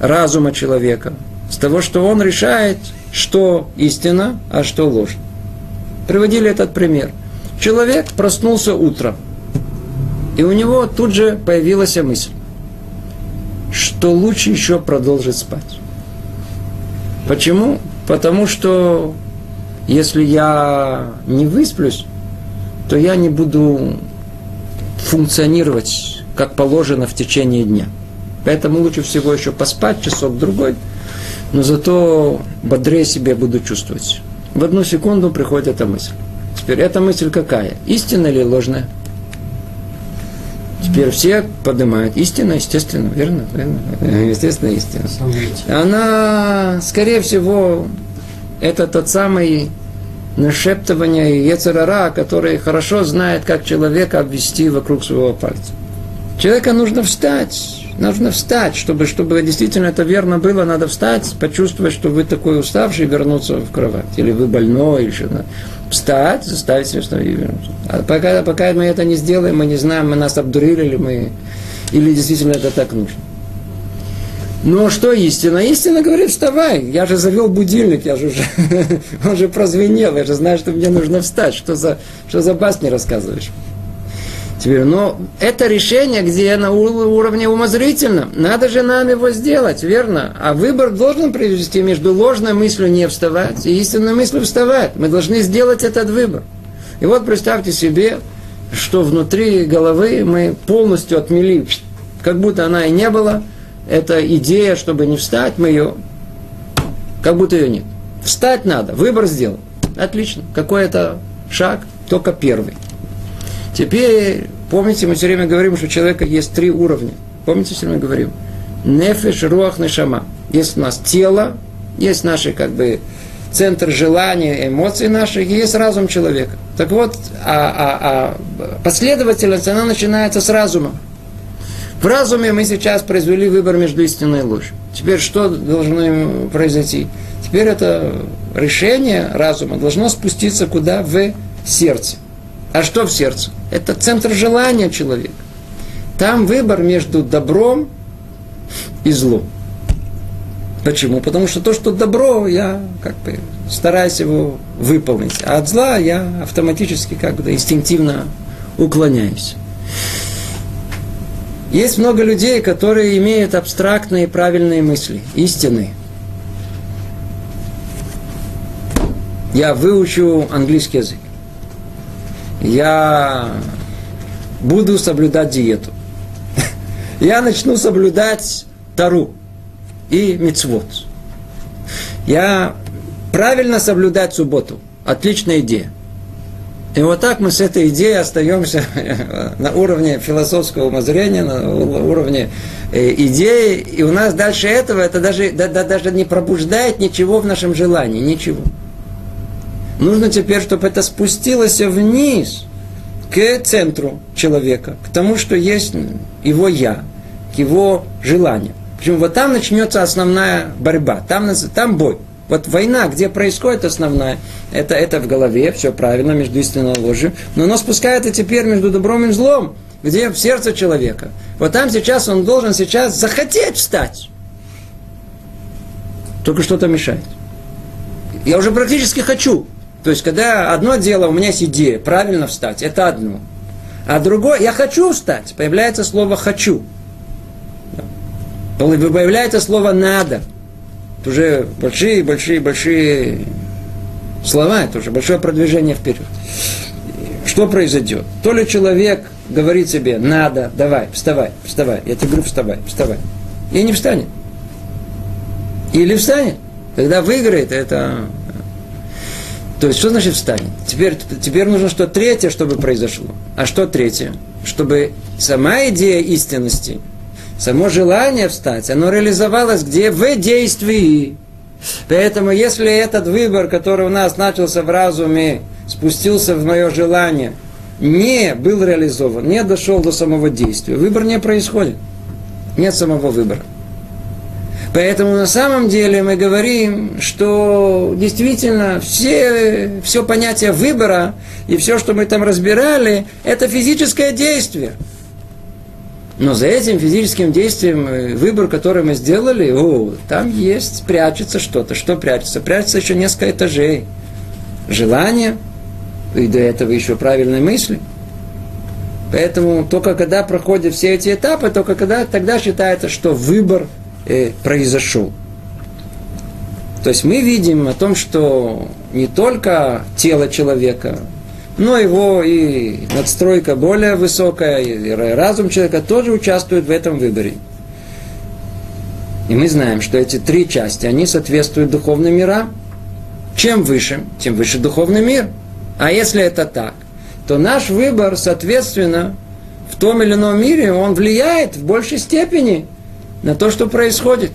разума человека. С того, что он решает, что истина, а что ложь. Приводили этот пример. Человек проснулся утром – и у него тут же появилась мысль, что лучше еще продолжить спать. Почему? Потому что если я не высплюсь, то я не буду функционировать как положено в течение дня. Поэтому лучше всего еще поспать часок-другой, но зато бодрее себя буду чувствовать. В одну секунду приходит эта мысль. Теперь эта мысль какая? Истинная или ложная? Теперь все поднимают. Истина, естественно, верно? верно? Естественно, истина. Она, скорее всего, это тот самый нашептывание Ецерара, который хорошо знает, как человека обвести вокруг своего пальца. Человека нужно встать, нужно встать, чтобы, чтобы действительно это верно было, надо встать, почувствовать, что вы такой уставший, вернуться в кровать. Или вы больной, или что-то встать, заставить себя встать и вернуться. А пока, пока мы это не сделаем, мы не знаем, мы нас обдурили или мы, или действительно это так нужно. Но что истина? Истина говорит, вставай, я же завел будильник, я же уже, он же прозвенел, я же знаю, что мне нужно встать. Что за, что за басни рассказываешь? Теперь, но это решение, где на уровне умозрительном. Надо же нам его сделать, верно? А выбор должен привести между ложной мыслью не вставать и истинной мыслью вставать. Мы должны сделать этот выбор. И вот представьте себе, что внутри головы мы полностью отмели, как будто она и не была. Эта идея, чтобы не встать, мы ее, как будто ее нет. Встать надо, выбор сделал. Отлично. Какой это шаг? Только первый. Теперь, помните, мы все время говорим, что у человека есть три уровня. Помните, все время говорим? Нефеш, руах, нешама. Есть у нас тело, есть наши, как бы, центр желания, эмоций наших, и есть разум человека. Так вот, а, а, а последовательность, она начинается с разума. В разуме мы сейчас произвели выбор между истиной и ложью. Теперь что должно произойти? Теперь это решение разума должно спуститься куда? В сердце. А что в сердце? Это центр желания человека. Там выбор между добром и злом. Почему? Потому что то, что добро, я как бы стараюсь его выполнить, а от зла я автоматически как бы инстинктивно уклоняюсь. Есть много людей, которые имеют абстрактные правильные мысли, истины. Я выучу английский язык я буду соблюдать диету. Я начну соблюдать Тару и Мицвод. Я правильно соблюдать субботу. Отличная идея. И вот так мы с этой идеей остаемся на уровне философского умозрения, на уровне э, идеи. И у нас дальше этого это даже, да, да, даже не пробуждает ничего в нашем желании. Ничего. Нужно теперь, чтобы это спустилось вниз, к центру человека, к тому, что есть его я, к его желанию. Почему вот там начнется основная борьба, там, там бой. Вот война, где происходит основная, это, это в голове, все правильно, между истиной и ложью, но оно спускается теперь между добром и злом. где в сердце человека. Вот там сейчас он должен сейчас захотеть встать. Только что-то мешает. Я уже практически хочу. То есть, когда одно дело, у меня есть идея, правильно встать, это одно. А другое, я хочу встать, появляется слово «хочу». Появляется слово «надо». Это уже большие, большие, большие слова, это уже большое продвижение вперед. Что произойдет? То ли человек говорит себе, надо, давай, вставай, вставай. Я тебе говорю, вставай, вставай. И не встанет. Или встанет. Когда выиграет, это то есть, что значит встанет? Теперь, теперь нужно что третье, чтобы произошло. А что третье? Чтобы сама идея истинности, само желание встать, оно реализовалось где? В действии. Поэтому, если этот выбор, который у нас начался в разуме, спустился в мое желание, не был реализован, не дошел до самого действия, выбор не происходит. Нет самого выбора. Поэтому на самом деле мы говорим, что действительно все, все понятие выбора и все, что мы там разбирали, это физическое действие. Но за этим физическим действием, э, выбор, который мы сделали, о, там есть, прячется что-то. Что прячется? Прячется еще несколько этажей. Желание, и до этого еще правильные мысли. Поэтому только когда проходят все эти этапы, только когда, тогда считается, что выбор – э, произошел. То есть мы видим о том, что не только тело человека, но его и надстройка более высокая, и разум человека тоже участвует в этом выборе. И мы знаем, что эти три части, они соответствуют духовным мирам. Чем выше, тем выше духовный мир. А если это так, то наш выбор, соответственно, в том или ином мире, он влияет в большей степени на то, что происходит.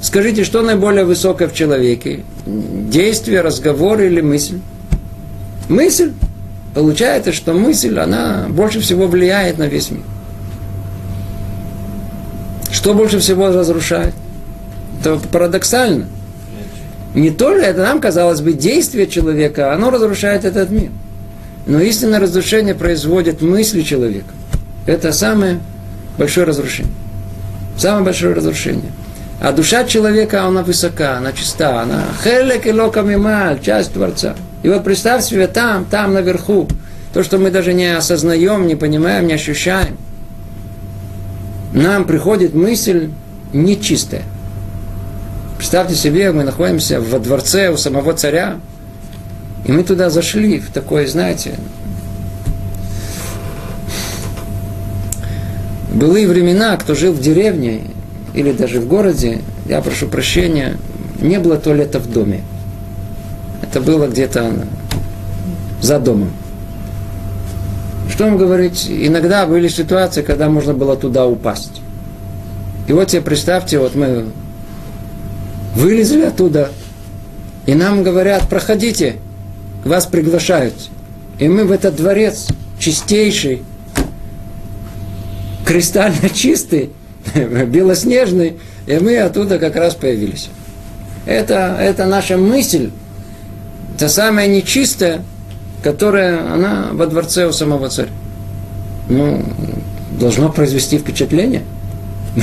Скажите, что наиболее высокое в человеке? Действие, разговор или мысль? Мысль. Получается, что мысль, она больше всего влияет на весь мир. Что больше всего разрушает? Это парадоксально. Не только это нам, казалось бы, действие человека, оно разрушает этот мир. Но истинное разрушение производит мысли человека. Это самое большое разрушение. Самое большое разрушение. А душа человека, она высока, она чиста, она хелек и локамималь, часть Творца. И вот представь себе там, там наверху, то, что мы даже не осознаем, не понимаем, не ощущаем. Нам приходит мысль нечистая. Представьте себе, мы находимся во дворце у самого царя, и мы туда зашли в такое, знаете, былые времена, кто жил в деревне или даже в городе, я прошу прощения, не было туалета в доме. Это было где-то за домом. Что вам говорить? Иногда были ситуации, когда можно было туда упасть. И вот себе представьте, вот мы вылезли оттуда, и нам говорят, проходите, вас приглашают. И мы в этот дворец, чистейший, кристально чистый, белоснежный, и мы оттуда как раз появились. Это, это наша мысль, та самая нечистая, которая, она во дворце у самого царя. Ну, должно произвести впечатление.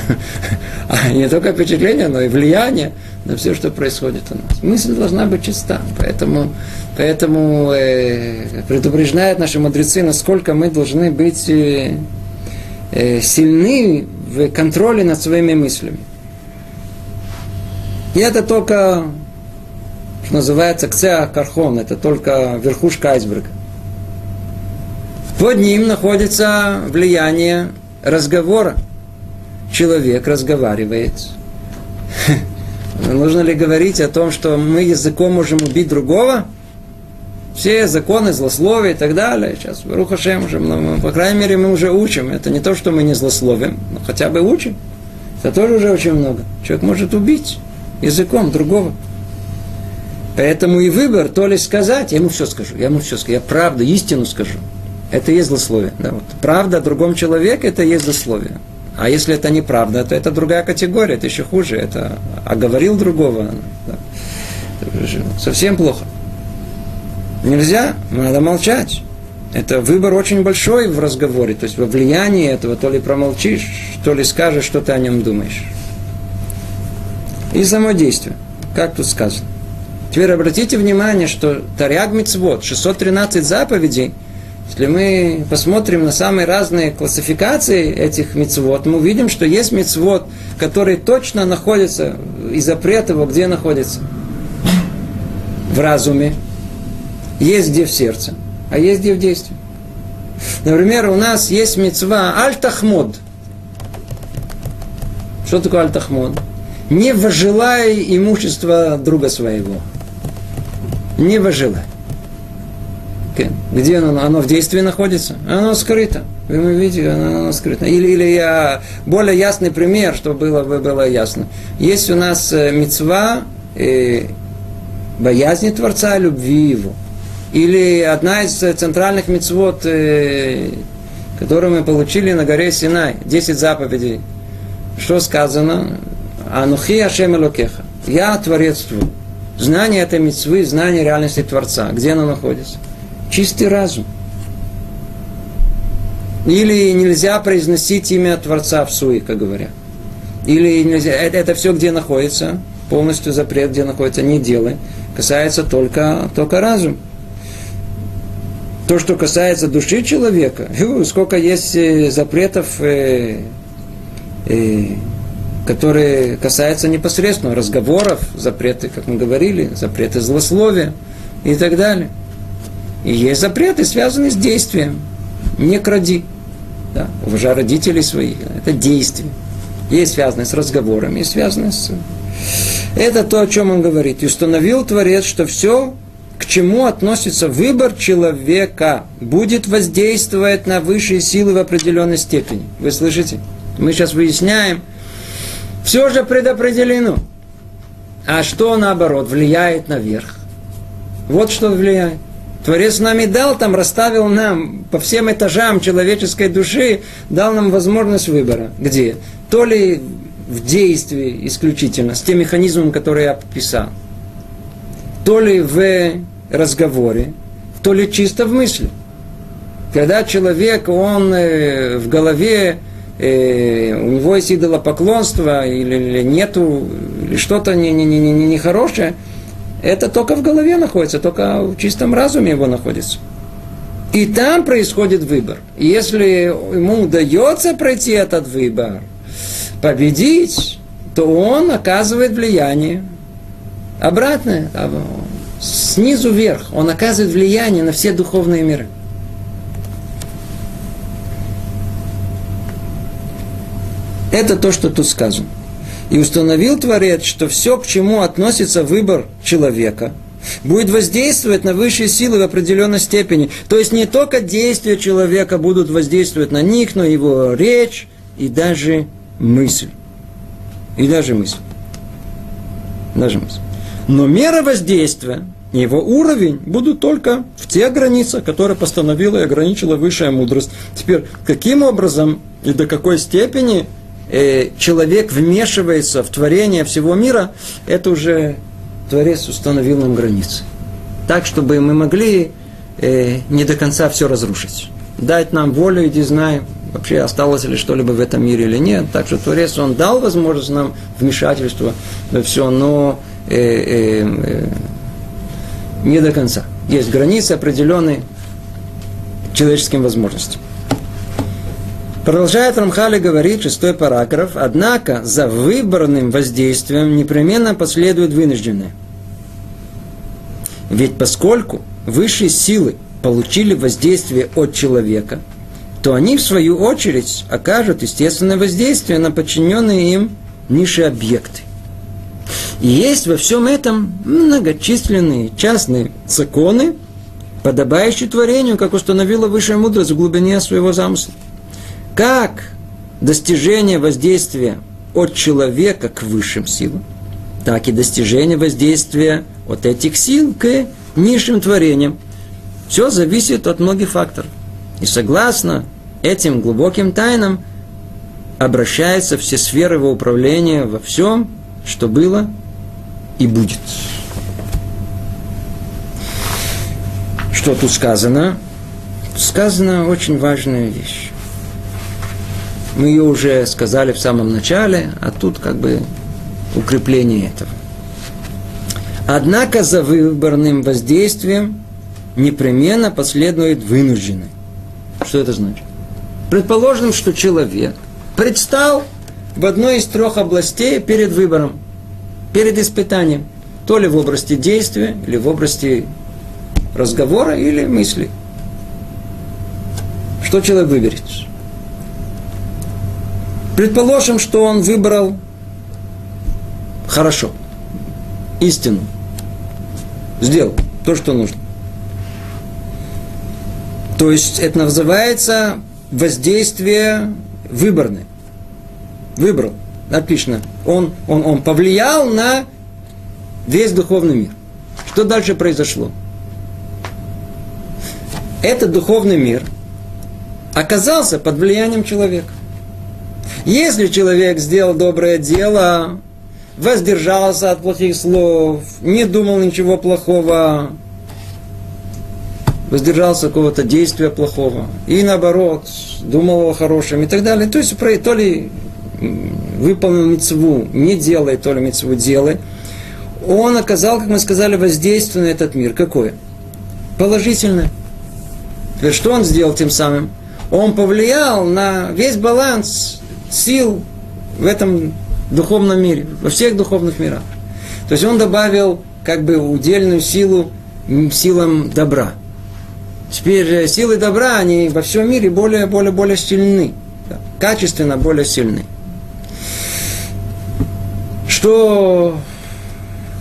А не только впечатление, но и влияние на все, что происходит у нас. Мысль должна быть чиста. Поэтому, поэтому э, предупреждают наши мудрецы, насколько мы должны быть э, сильны в контроле над своими мыслями. И это только, что называется, кцеа кархон, это только верхушка айсберга. Под ним находится влияние разговора. Человек разговаривает. Нужно ли говорить о том, что мы языком можем убить другого? Все законы злословия и так далее. Сейчас Рухашем уже, ну, по крайней мере, мы уже учим. Это не то, что мы не злословим, но хотя бы учим. Это тоже уже очень много. Человек может убить языком другого. Поэтому и выбор, то ли сказать, я ему все скажу, я ему все скажу, я правду, истину скажу. Это и есть злословие. Да, вот. Правда о другом человеке, это и есть злословие. А если это неправда, то это другая категория, это еще хуже. Это оговорил другого. Да. Совсем плохо. Нельзя, надо молчать. Это выбор очень большой в разговоре, то есть во влиянии этого то ли промолчишь, то ли скажешь, что ты о нем думаешь. И само действие, как тут сказано. Теперь обратите внимание, что Таряг Мицвод, 613 заповедей, если мы посмотрим на самые разные классификации этих мицвод, мы увидим, что есть мицвод, который точно находится, и запрет его где находится? В разуме. Есть где в сердце а есть где в действии. Например, у нас есть мецва аль-тахмод. Что такое аль-тахмод? Не вожелай имущество друга своего. Не вожелай. Где оно? Оно в действии находится? Оно скрыто. Вы видите, оно, оно скрыто. Или, или я более ясный пример, чтобы было, было ясно. Есть у нас э, мецва э, боязни Творца, любви Его – или одна из центральных мецвод, э, которую мы получили на горе Синай, 10 заповедей. Что сказано? Анухи Ашем Элокеха. Я Творец твой. Знание этой мецвы, знание реальности Творца. Где оно находится? Чистый разум. Или нельзя произносить имя Творца в суе, как говорят. Или нельзя, это, это все где находится, полностью запрет, где находится, не делай. Касается только, только разум то, что касается души человека, сколько есть э, запретов, э, э, которые касаются непосредственно разговоров, запреты, как мы говорили, запреты злословия и так далее. И есть запреты, связанные с действием. Не кради. Да, уважай родителей своих. Это действие. Есть связанное с разговорами, есть связанное с... Это то, о чем он говорит. И установил Творец, что все к чему относится выбор человека, будет воздействовать на высшие силы в определенной степени. Вы слышите? Мы сейчас выясняем. Все же предопределено. А что наоборот влияет наверх? Вот что влияет. Творец нам и дал, там расставил нам по всем этажам человеческой души, дал нам возможность выбора. Где? То ли в действии исключительно, с тем механизмом, который я описал то ли в разговоре, то ли чисто в мысли. Когда человек, он э, в голове, э, у него есть идолопоклонство, или, или нету, или что-то нехорошее, не, не, не, не хорошее, это только в голове находится, только в чистом разуме его находится. И там происходит выбор. И если ему удается пройти этот выбор, победить, то он оказывает влияние Обратное, снизу вверх, он оказывает влияние на все духовные миры. Это то, что тут сказано. И установил Творец, что все, к чему относится выбор человека, будет воздействовать на высшие силы в определенной степени. То есть не только действия человека будут воздействовать на них, но его речь и даже мысль. И даже мысль. Даже мысль. Но мера воздействия, его уровень будут только в те границы, которые постановила и ограничила высшая мудрость. Теперь, каким образом и до какой степени э, человек вмешивается в творение всего мира, это уже Творец установил нам границы. Так, чтобы мы могли э, не до конца все разрушить. Дать нам волю, иди знаем, вообще осталось ли что-либо в этом мире или нет. Так что Творец, Он дал возможность нам вмешательства во все, но э, э, э, не до конца. Есть границы определенные человеческим возможностям. Продолжает Рамхали говорить, шестой параграф, однако за выбранным воздействием непременно последует вынужденное. Ведь поскольку высшие силы получили воздействие от человека, то они, в свою очередь, окажут естественное воздействие на подчиненные им низшие объекты. И есть во всем этом многочисленные частные законы, подобающие творению, как установила высшая мудрость в глубине своего замысла. Как достижение воздействия от человека к высшим силам, так и достижение воздействия от этих сил к низшим творениям. Все зависит от многих факторов. И согласно этим глубоким тайнам обращаются все сферы его управления во всем, что было и будет. Что тут сказано? сказана очень важная вещь. Мы ее уже сказали в самом начале, а тут как бы укрепление этого. Однако за выборным воздействием непременно последует вынужденный. Что это значит? Предположим, что человек предстал в одной из трех областей перед выбором, перед испытанием. То ли в области действия, или в области разговора, или мысли. Что человек выберет? Предположим, что он выбрал хорошо, истину, сделал то, что нужно. То есть это называется воздействие выборное. Выбрал. Отлично. Он, он, он повлиял на весь духовный мир. Что дальше произошло? Этот духовный мир оказался под влиянием человека. Если человек сделал доброе дело, воздержался от плохих слов, не думал ничего плохого, воздержался от какого-то действия плохого, и наоборот, думал о хорошем и так далее. То есть, то ли выполнил мецву, не делай, то ли мецву делай, он оказал, как мы сказали, воздействие на этот мир. Какое? Положительное. Теперь что он сделал тем самым? Он повлиял на весь баланс сил в этом духовном мире, во всех духовных мирах. То есть он добавил как бы удельную силу силам добра. Теперь силы добра, они во всем мире более, более, более сильны. Качественно более сильны. Что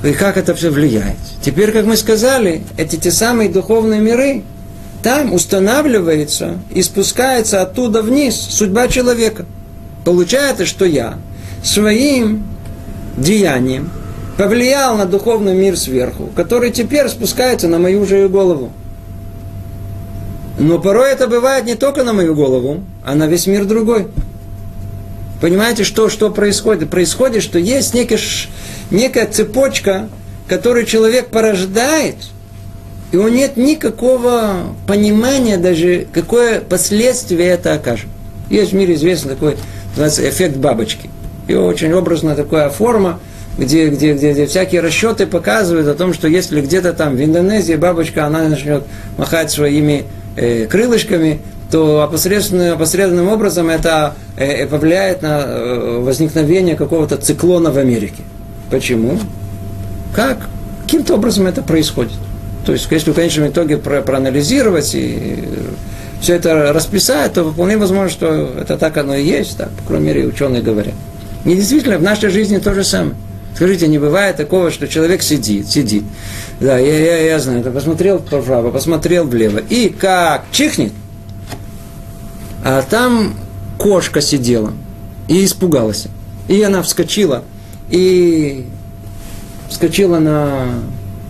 и как это все влияет. Теперь, как мы сказали, эти те самые духовные миры, там устанавливается и спускается оттуда вниз судьба человека. Получается, что я своим деянием повлиял на духовный мир сверху, который теперь спускается на мою же голову. Но порой это бывает не только на мою голову, а на весь мир другой. Понимаете, что, что происходит? Происходит, что есть некая, некая цепочка, которую человек порождает, и у него нет никакого понимания даже, какое последствие это окажет. Есть в мире известный такой, называется эффект бабочки. И очень образная такая форма, где, где, где, где всякие расчеты показывают о том, что если где-то там в Индонезии бабочка, она начнет махать своими э, крылышками, то опосредственным, опосредственным образом это э, повлияет на э, возникновение какого-то циклона в Америке. Почему? Как? Каким-то образом это происходит. То есть, если в конечном итоге про, проанализировать и все это расписать, то вполне возможно, что это так оно и есть, так, по крайней мере, ученые говорят. Не действительно, в нашей жизни то же самое. Скажите, не бывает такого, что человек сидит, сидит. Да, я, я, я знаю, это посмотрел вправо, посмотрел влево. И как чихнет, а там кошка сидела и испугалась. И она вскочила и вскочила на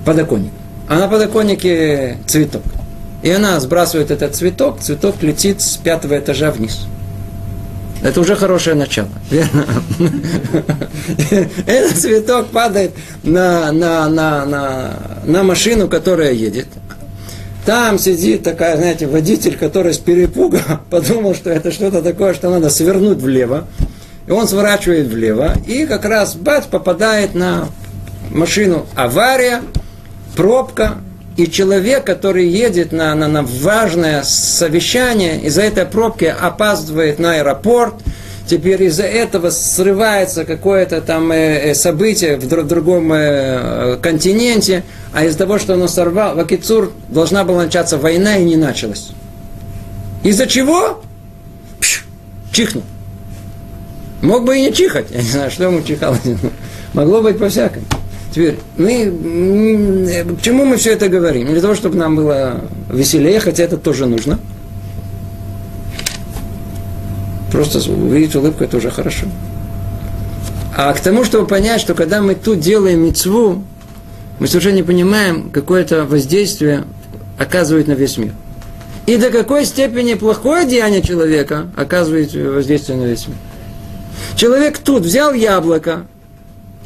подоконник. А на подоконнике цветок. И она сбрасывает этот цветок, цветок летит с пятого этажа вниз. Это уже хорошее начало. Верно? Этот цветок падает на, на, на, на, на машину, которая едет. Там сидит такая, знаете, водитель, который с перепуга подумал, что это что-то такое, что надо свернуть влево. И он сворачивает влево, и как раз бац, попадает на машину авария, пробка, и человек, который едет на, на, на важное совещание, из-за этой пробки опаздывает на аэропорт, теперь из-за этого срывается какое-то там э, э событие в, другом э, континенте, а из-за того, что оно сорвал, в Акицур должна была начаться война и не началась. Из-за чего? Пш, чихнул. Мог бы и не чихать. Я не знаю, что ему чихало. Могло быть по-всякому. Теперь, мы, к чему мы все это говорим? для того, чтобы нам было веселее, хотя это тоже нужно. Просто увидеть улыбку, это уже хорошо. А к тому, чтобы понять, что когда мы тут делаем мецву, мы совершенно не понимаем, какое это воздействие оказывает на весь мир. И до какой степени плохое деяние человека оказывает воздействие на весь мир. Человек тут взял яблоко,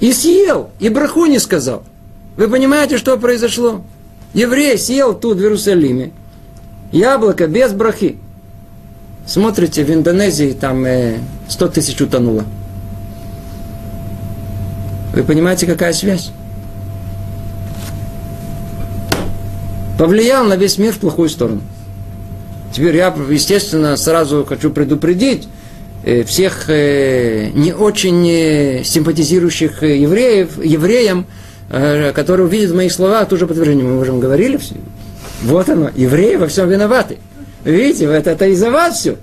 и съел, и браху не сказал. Вы понимаете, что произошло? Еврей съел тут, в Иерусалиме. Яблоко без брахи. Смотрите, в Индонезии там э, 100 тысяч утонуло. Вы понимаете, какая связь? Повлиял на весь мир в плохую сторону. Теперь я, естественно, сразу хочу предупредить э, всех э, не очень э, симпатизирующих евреев, евреям, которые увидят в моих словах тоже подтверждение. Мы уже говорили, вот оно, евреи во всем виноваты. Видите, это, это из-за вас все.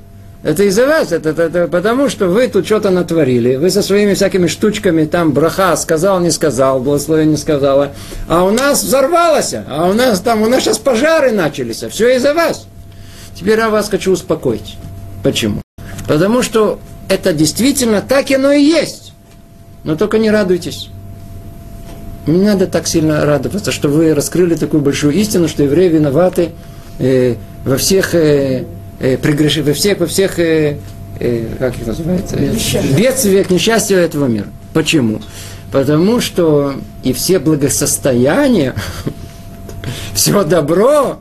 Это из-за вас, это, это, это потому что вы тут что-то натворили, вы со своими всякими штучками, там, браха, сказал, не сказал, благословение не сказала, а у нас взорвалось, а у нас там, у нас сейчас пожары начались, а все из-за вас. Теперь я вас хочу успокоить. Почему? Потому что это действительно так оно и есть. Но только не радуйтесь. Не надо так сильно радоваться, что вы раскрыли такую большую истину, что евреи виноваты э, во всех э, э, прегреш... во всех, во всех э, э, как их называется, бедствиях, несчастья этого мира. Почему? Потому что и все благосостояния, все добро,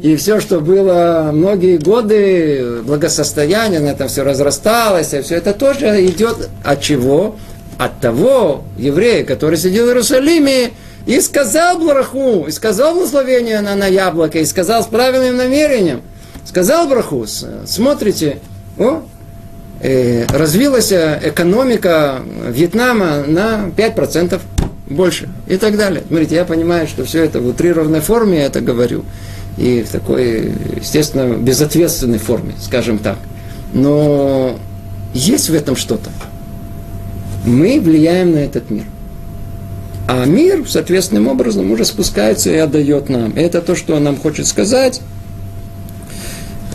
и все, что было многие годы, благосостояние, на этом все разрасталось, и все это тоже идет от чего? От того еврея, который сидел в Иерусалиме, и сказал браху, и сказал благословение на, на яблоко, и сказал с правильным намерением. Сказал браху, смотрите, о, э, развилась экономика Вьетнама на 5% больше и так далее. Смотрите, я понимаю, что все это в утрированной форме я это говорю и в такой, естественно, безответственной форме, скажем так. Но есть в этом что-то. Мы влияем на этот мир. А мир, соответственным образом, уже спускается и отдает нам. Это то, что он нам хочет сказать.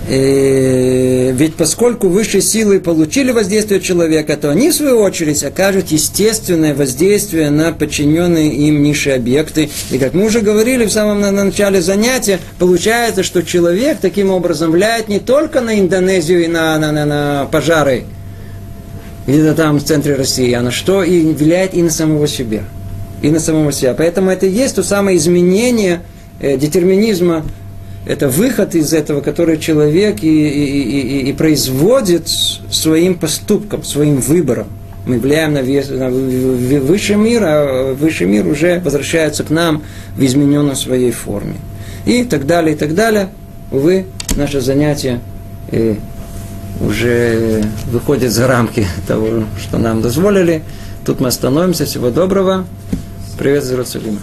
И ведь поскольку высшие силы получили воздействие человека, то они, в свою очередь, окажут естественное воздействие на подчиненные им низшие объекты. И как мы уже говорили в самом начале занятия, получается, что человек таким образом влияет не только на Индонезию и на, на, на, на пожары, где-то там в центре России, а на что и влияет и на самого себя. И на самого себя. Поэтому это и есть то самое изменение э, детерминизма это выход из этого, который человек и, и, и, и производит своим поступком, своим выбором. Мы влияем на, вес, на высший мир, а высший мир уже возвращается к нам в измененной своей форме. И так далее, и так далее. Увы, наше занятие э, уже выходит за рамки того, что нам дозволили. Тут мы остановимся. Всего доброго. Привет из Иерусалима.